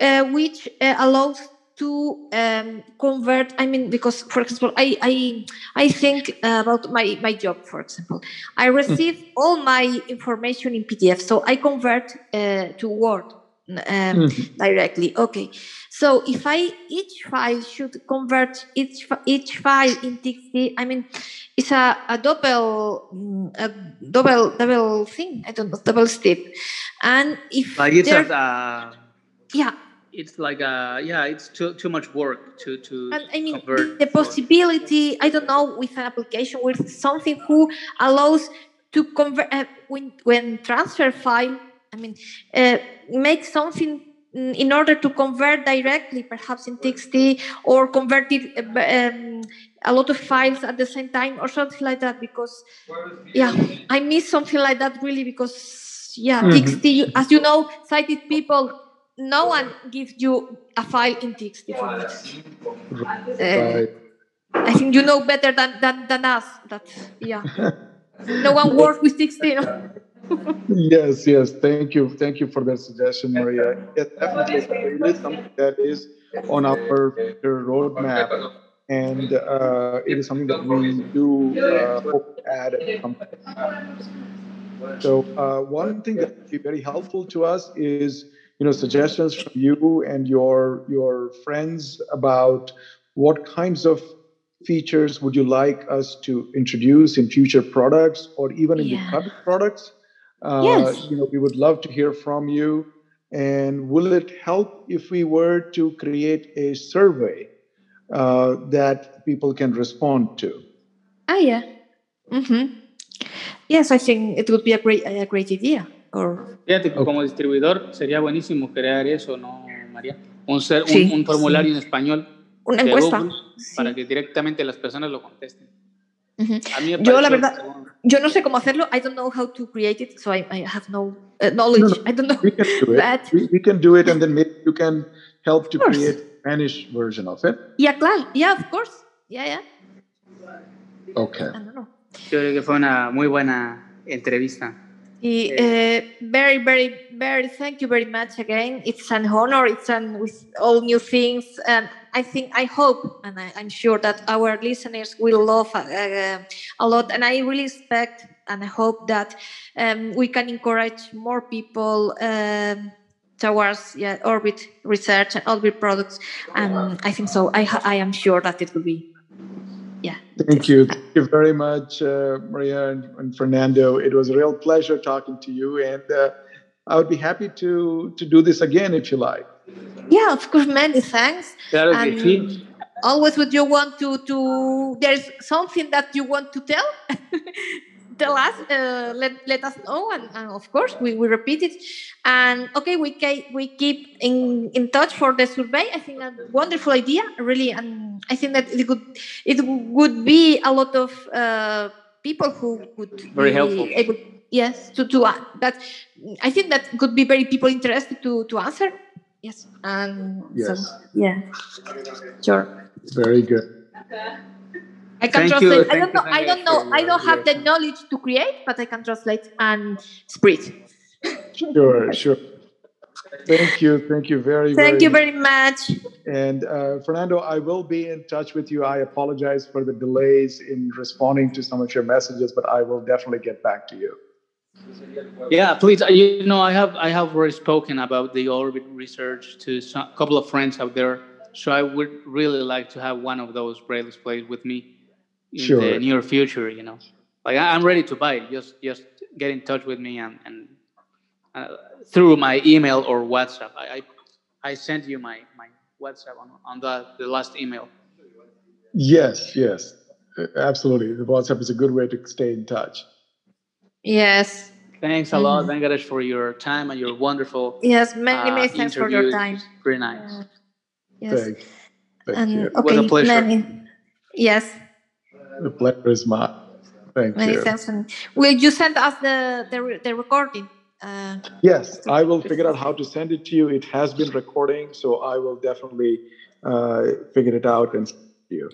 uh, which uh, allows to um, convert i mean because for example i i i think about my my job for example i hmm. receive mm. all my information in pdf so i convert uh, to word um, mm. directly okay so if i each file should convert each each file in txt i mean it's a, a double mm, a double double thing i don't know double step and if like it's a, uh, yeah it's like a yeah it's too too much work to to and i mean the, the possibility i don't know with an application with something who allows to convert uh, when when transfer file i mean uh, make something in order to convert directly perhaps in txt or convert it uh, um, a lot of files at the same time or something like that because yeah i miss something like that really because yeah mm-hmm. txt as you know sighted people no one gives you a file in TXT format. Uh, I think you know better than, than, than us that, yeah. no one works with TXT. yes, yes. Thank you. Thank you for that suggestion, Maria. Yes, definitely. It is something that is on our roadmap. And uh, it is something that we do uh, hope to add at some So uh, one thing that would be very helpful to us is you know suggestions from you and your your friends about what kinds of features would you like us to introduce in future products or even in yeah. the current products uh, yes. you know we would love to hear from you and will it help if we were to create a survey uh, that people can respond to ah yeah mm-hmm. yes i think it would be a great a great idea Fíjate que como distribuidor sería buenísimo crear eso, ¿no, María? Un, ser, un, un formulario en español. Una encuesta. Google, Para que directamente las personas lo contesten. Uh -huh. A mí yo, la verdad, yo no sé cómo hacerlo. I don't know how to create it, so I, I have no uh, knowledge. No, no. I don't know. We can do it. We, we, can do it, and then maybe you can help to create a Spanish version of it. Yeah, claro. Yeah, of course. Yeah, yeah. Okay. Yo creo que fue una muy buena entrevista. Uh, very, very, very. Thank you very much again. It's an honor. It's an with all new things, and I think I hope, and I, am sure that our listeners will love uh, a lot. And I really expect and I hope that um, we can encourage more people. Um, towards yeah, orbit research and orbit products, and I think so. I, I am sure that it will be. Thank you. Thank you very much, uh, Maria and, and, Fernando. It was a real pleasure talking to you, and uh, I would be happy to to do this again if you like. Yeah, of course. Many thanks. always, would you want to to? There's something that you want to tell. tell us, uh, let, let us know, and, and, of course we, we repeat it. And okay, we we keep in, in touch for the survey. I think a wonderful idea, really, and I think that it could it would be a lot of uh, people who would very helpful. Able, yes, to to uh, that. I think that could be very people interested to to answer. Yes, and yes. so yeah, sure. Very good. I can Thank translate. You. I don't know. I don't know. I don't have the knowledge to create, but I can translate and spread. Sure, sure. Thank you. Thank you very, Thank very you very much. And uh, Fernando, I will be in touch with you. I apologize for the delays in responding to some of your messages, but I will definitely get back to you. Yeah, please. Uh, you know, I have I have already spoken about the orbit research to a couple of friends out there. So I would really like to have one of those braille displays with me in sure. the near future. You know, like I'm ready to buy it. Just just get in touch with me and and uh, through my email or WhatsApp. I, I I sent you my my WhatsApp on on the the last email. Yes, yes, absolutely. The WhatsApp is a good way to stay in touch. Yes. Thanks a lot, Venkatesh, for your time and your wonderful. Yes, many, uh, many thanks for your interview. time. Very nice. Uh, yes. Thank, thank and you. okay, was a pleasure. many. Yes, The pleasure is mine. Thank many you. thanks. Will you send us the the, the recording? Uh, Yes, I will figure out how to send it to you. It has been recording, so I will definitely uh, figure it out and send it to you.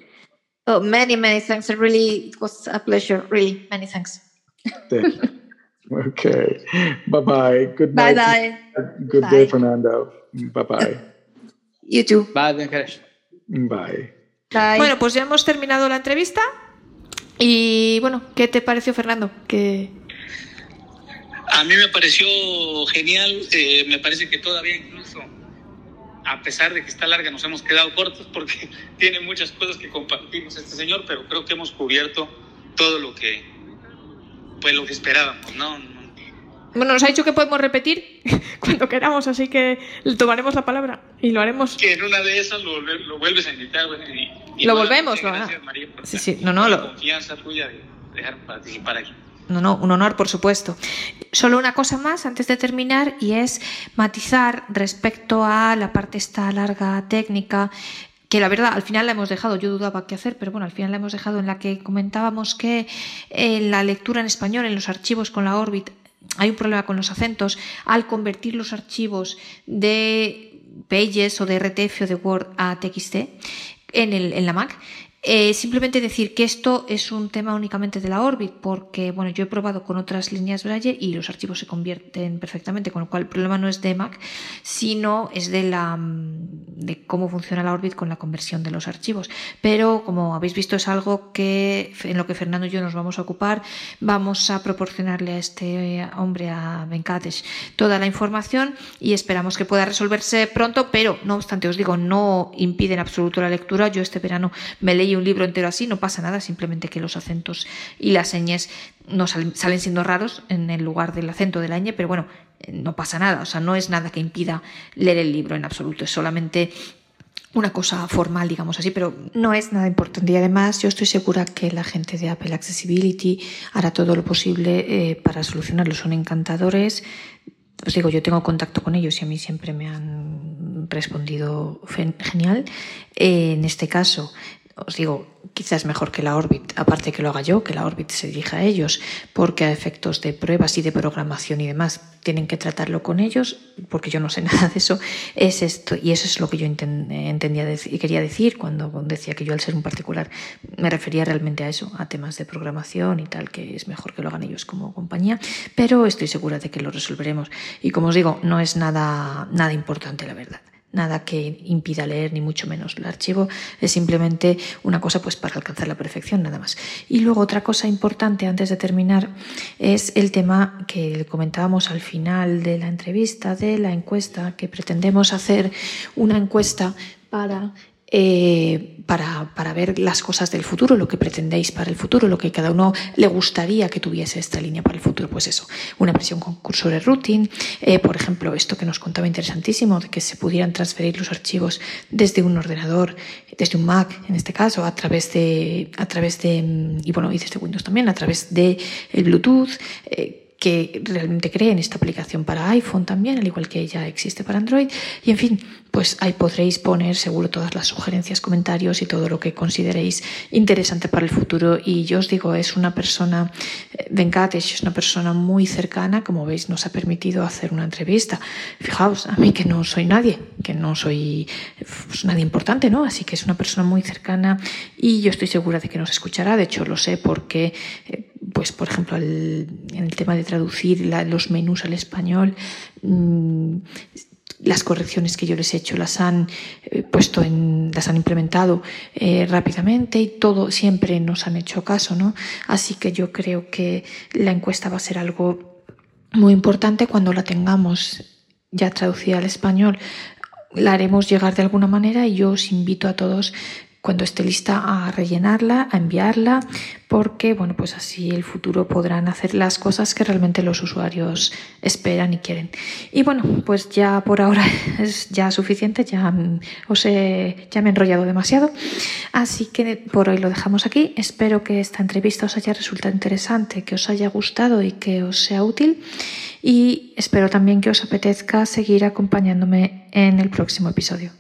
oh, many, many thanks. It really it was a pleasure. Really, many thanks. Thank you. okay. Bye bye. Good Bye night. bye. Good day, Fernando. Bye bye. You too. Bye, Venkatesh. Bye. Bye. Bueno, pues ya hemos terminado la entrevista. Y bueno, ¿qué te pareció, Fernando? Que A mí me pareció genial, eh, me parece que todavía incluso, a pesar de que está larga, nos hemos quedado cortos porque tiene muchas cosas que compartimos este señor, pero creo que hemos cubierto todo lo que, pues lo que esperábamos, ¿no? No- bueno, nos ha dicho que podemos repetir cuando queramos, así que le tomaremos la palabra y lo haremos. Que en una de esas lo, lo vuelves a invitar. y- y Lo volvemos, lo Gracias. María, por Sí, sí, no, no, la lo- confianza tuya de dejarme participar aquí. No, no, un honor, por supuesto. Solo una cosa más antes de terminar y es matizar respecto a la parte esta larga técnica que la verdad al final la hemos dejado, yo dudaba qué hacer, pero bueno, al final la hemos dejado en la que comentábamos que en la lectura en español, en los archivos con la Orbit, hay un problema con los acentos. Al convertir los archivos de Pages o de RTF o de Word a TXT en, el, en la Mac, eh, simplemente decir que esto es un tema únicamente de la Orbit, porque bueno, yo he probado con otras líneas Braille y los archivos se convierten perfectamente, con lo cual el problema no es de Mac, sino es de la mm, de cómo funciona la Orbit con la conversión de los archivos. Pero como habéis visto es algo que en lo que Fernando y yo nos vamos a ocupar, vamos a proporcionarle a este hombre a Venkatesh toda la información y esperamos que pueda resolverse pronto, pero no obstante os digo, no impide en absoluto la lectura. Yo este verano me leí un libro entero así, no pasa nada, simplemente que los acentos y las señas no salen, salen siendo raros en el lugar del acento de la ñ, pero bueno, no pasa nada, o sea, no es nada que impida leer el libro en absoluto, es solamente una cosa formal, digamos así, pero no es nada importante. Y además yo estoy segura que la gente de Apple Accessibility hará todo lo posible eh, para solucionarlo. Son encantadores. Os digo, yo tengo contacto con ellos y a mí siempre me han respondido gen- genial. Eh, en este caso, os digo, quizás mejor que la Orbit, aparte que lo haga yo, que la Orbit se dirija a ellos, porque a efectos de pruebas y de programación y demás tienen que tratarlo con ellos, porque yo no sé nada de eso, es esto, y eso es lo que yo enten- entendía y quería decir cuando decía que yo al ser un particular me refería realmente a eso, a temas de programación y tal, que es mejor que lo hagan ellos como compañía, pero estoy segura de que lo resolveremos. Y como os digo, no es nada, nada importante, la verdad nada que impida leer ni mucho menos el archivo. Es simplemente una cosa pues para alcanzar la perfección nada más. Y luego otra cosa importante antes de terminar es el tema que comentábamos al final de la entrevista de la encuesta que pretendemos hacer una encuesta para eh, para, para, ver las cosas del futuro, lo que pretendéis para el futuro, lo que cada uno le gustaría que tuviese esta línea para el futuro. Pues eso, una versión con cursores routing, eh, por ejemplo, esto que nos contaba interesantísimo, de que se pudieran transferir los archivos desde un ordenador, desde un Mac, en este caso, a través de, a través de y bueno, y desde Windows también, a través de el Bluetooth. Eh, que realmente creen esta aplicación para iPhone también, al igual que ya existe para Android. Y en fin, pues ahí podréis poner seguro todas las sugerencias, comentarios y todo lo que consideréis interesante para el futuro. Y yo os digo, es una persona, Venkatesh es una persona muy cercana, como veis, nos ha permitido hacer una entrevista. Fijaos, a mí que no soy nadie, que no soy pues, nadie importante, ¿no? Así que es una persona muy cercana y yo estoy segura de que nos escuchará. De hecho, lo sé porque, pues, por ejemplo, el, en el tema de traducir los menús al español, mmm, las correcciones que yo les he hecho las han eh, puesto en, las han implementado eh, rápidamente y todo siempre nos han hecho caso, ¿no? Así que yo creo que la encuesta va a ser algo muy importante cuando la tengamos ya traducida al español. La haremos llegar de alguna manera y yo os invito a todos cuando esté lista a rellenarla, a enviarla, porque bueno, pues así el futuro podrán hacer las cosas que realmente los usuarios esperan y quieren. Y bueno, pues ya por ahora es ya suficiente, ya os he, ya me he enrollado demasiado, así que por hoy lo dejamos aquí. Espero que esta entrevista os haya resultado interesante, que os haya gustado y que os sea útil y espero también que os apetezca seguir acompañándome en el próximo episodio.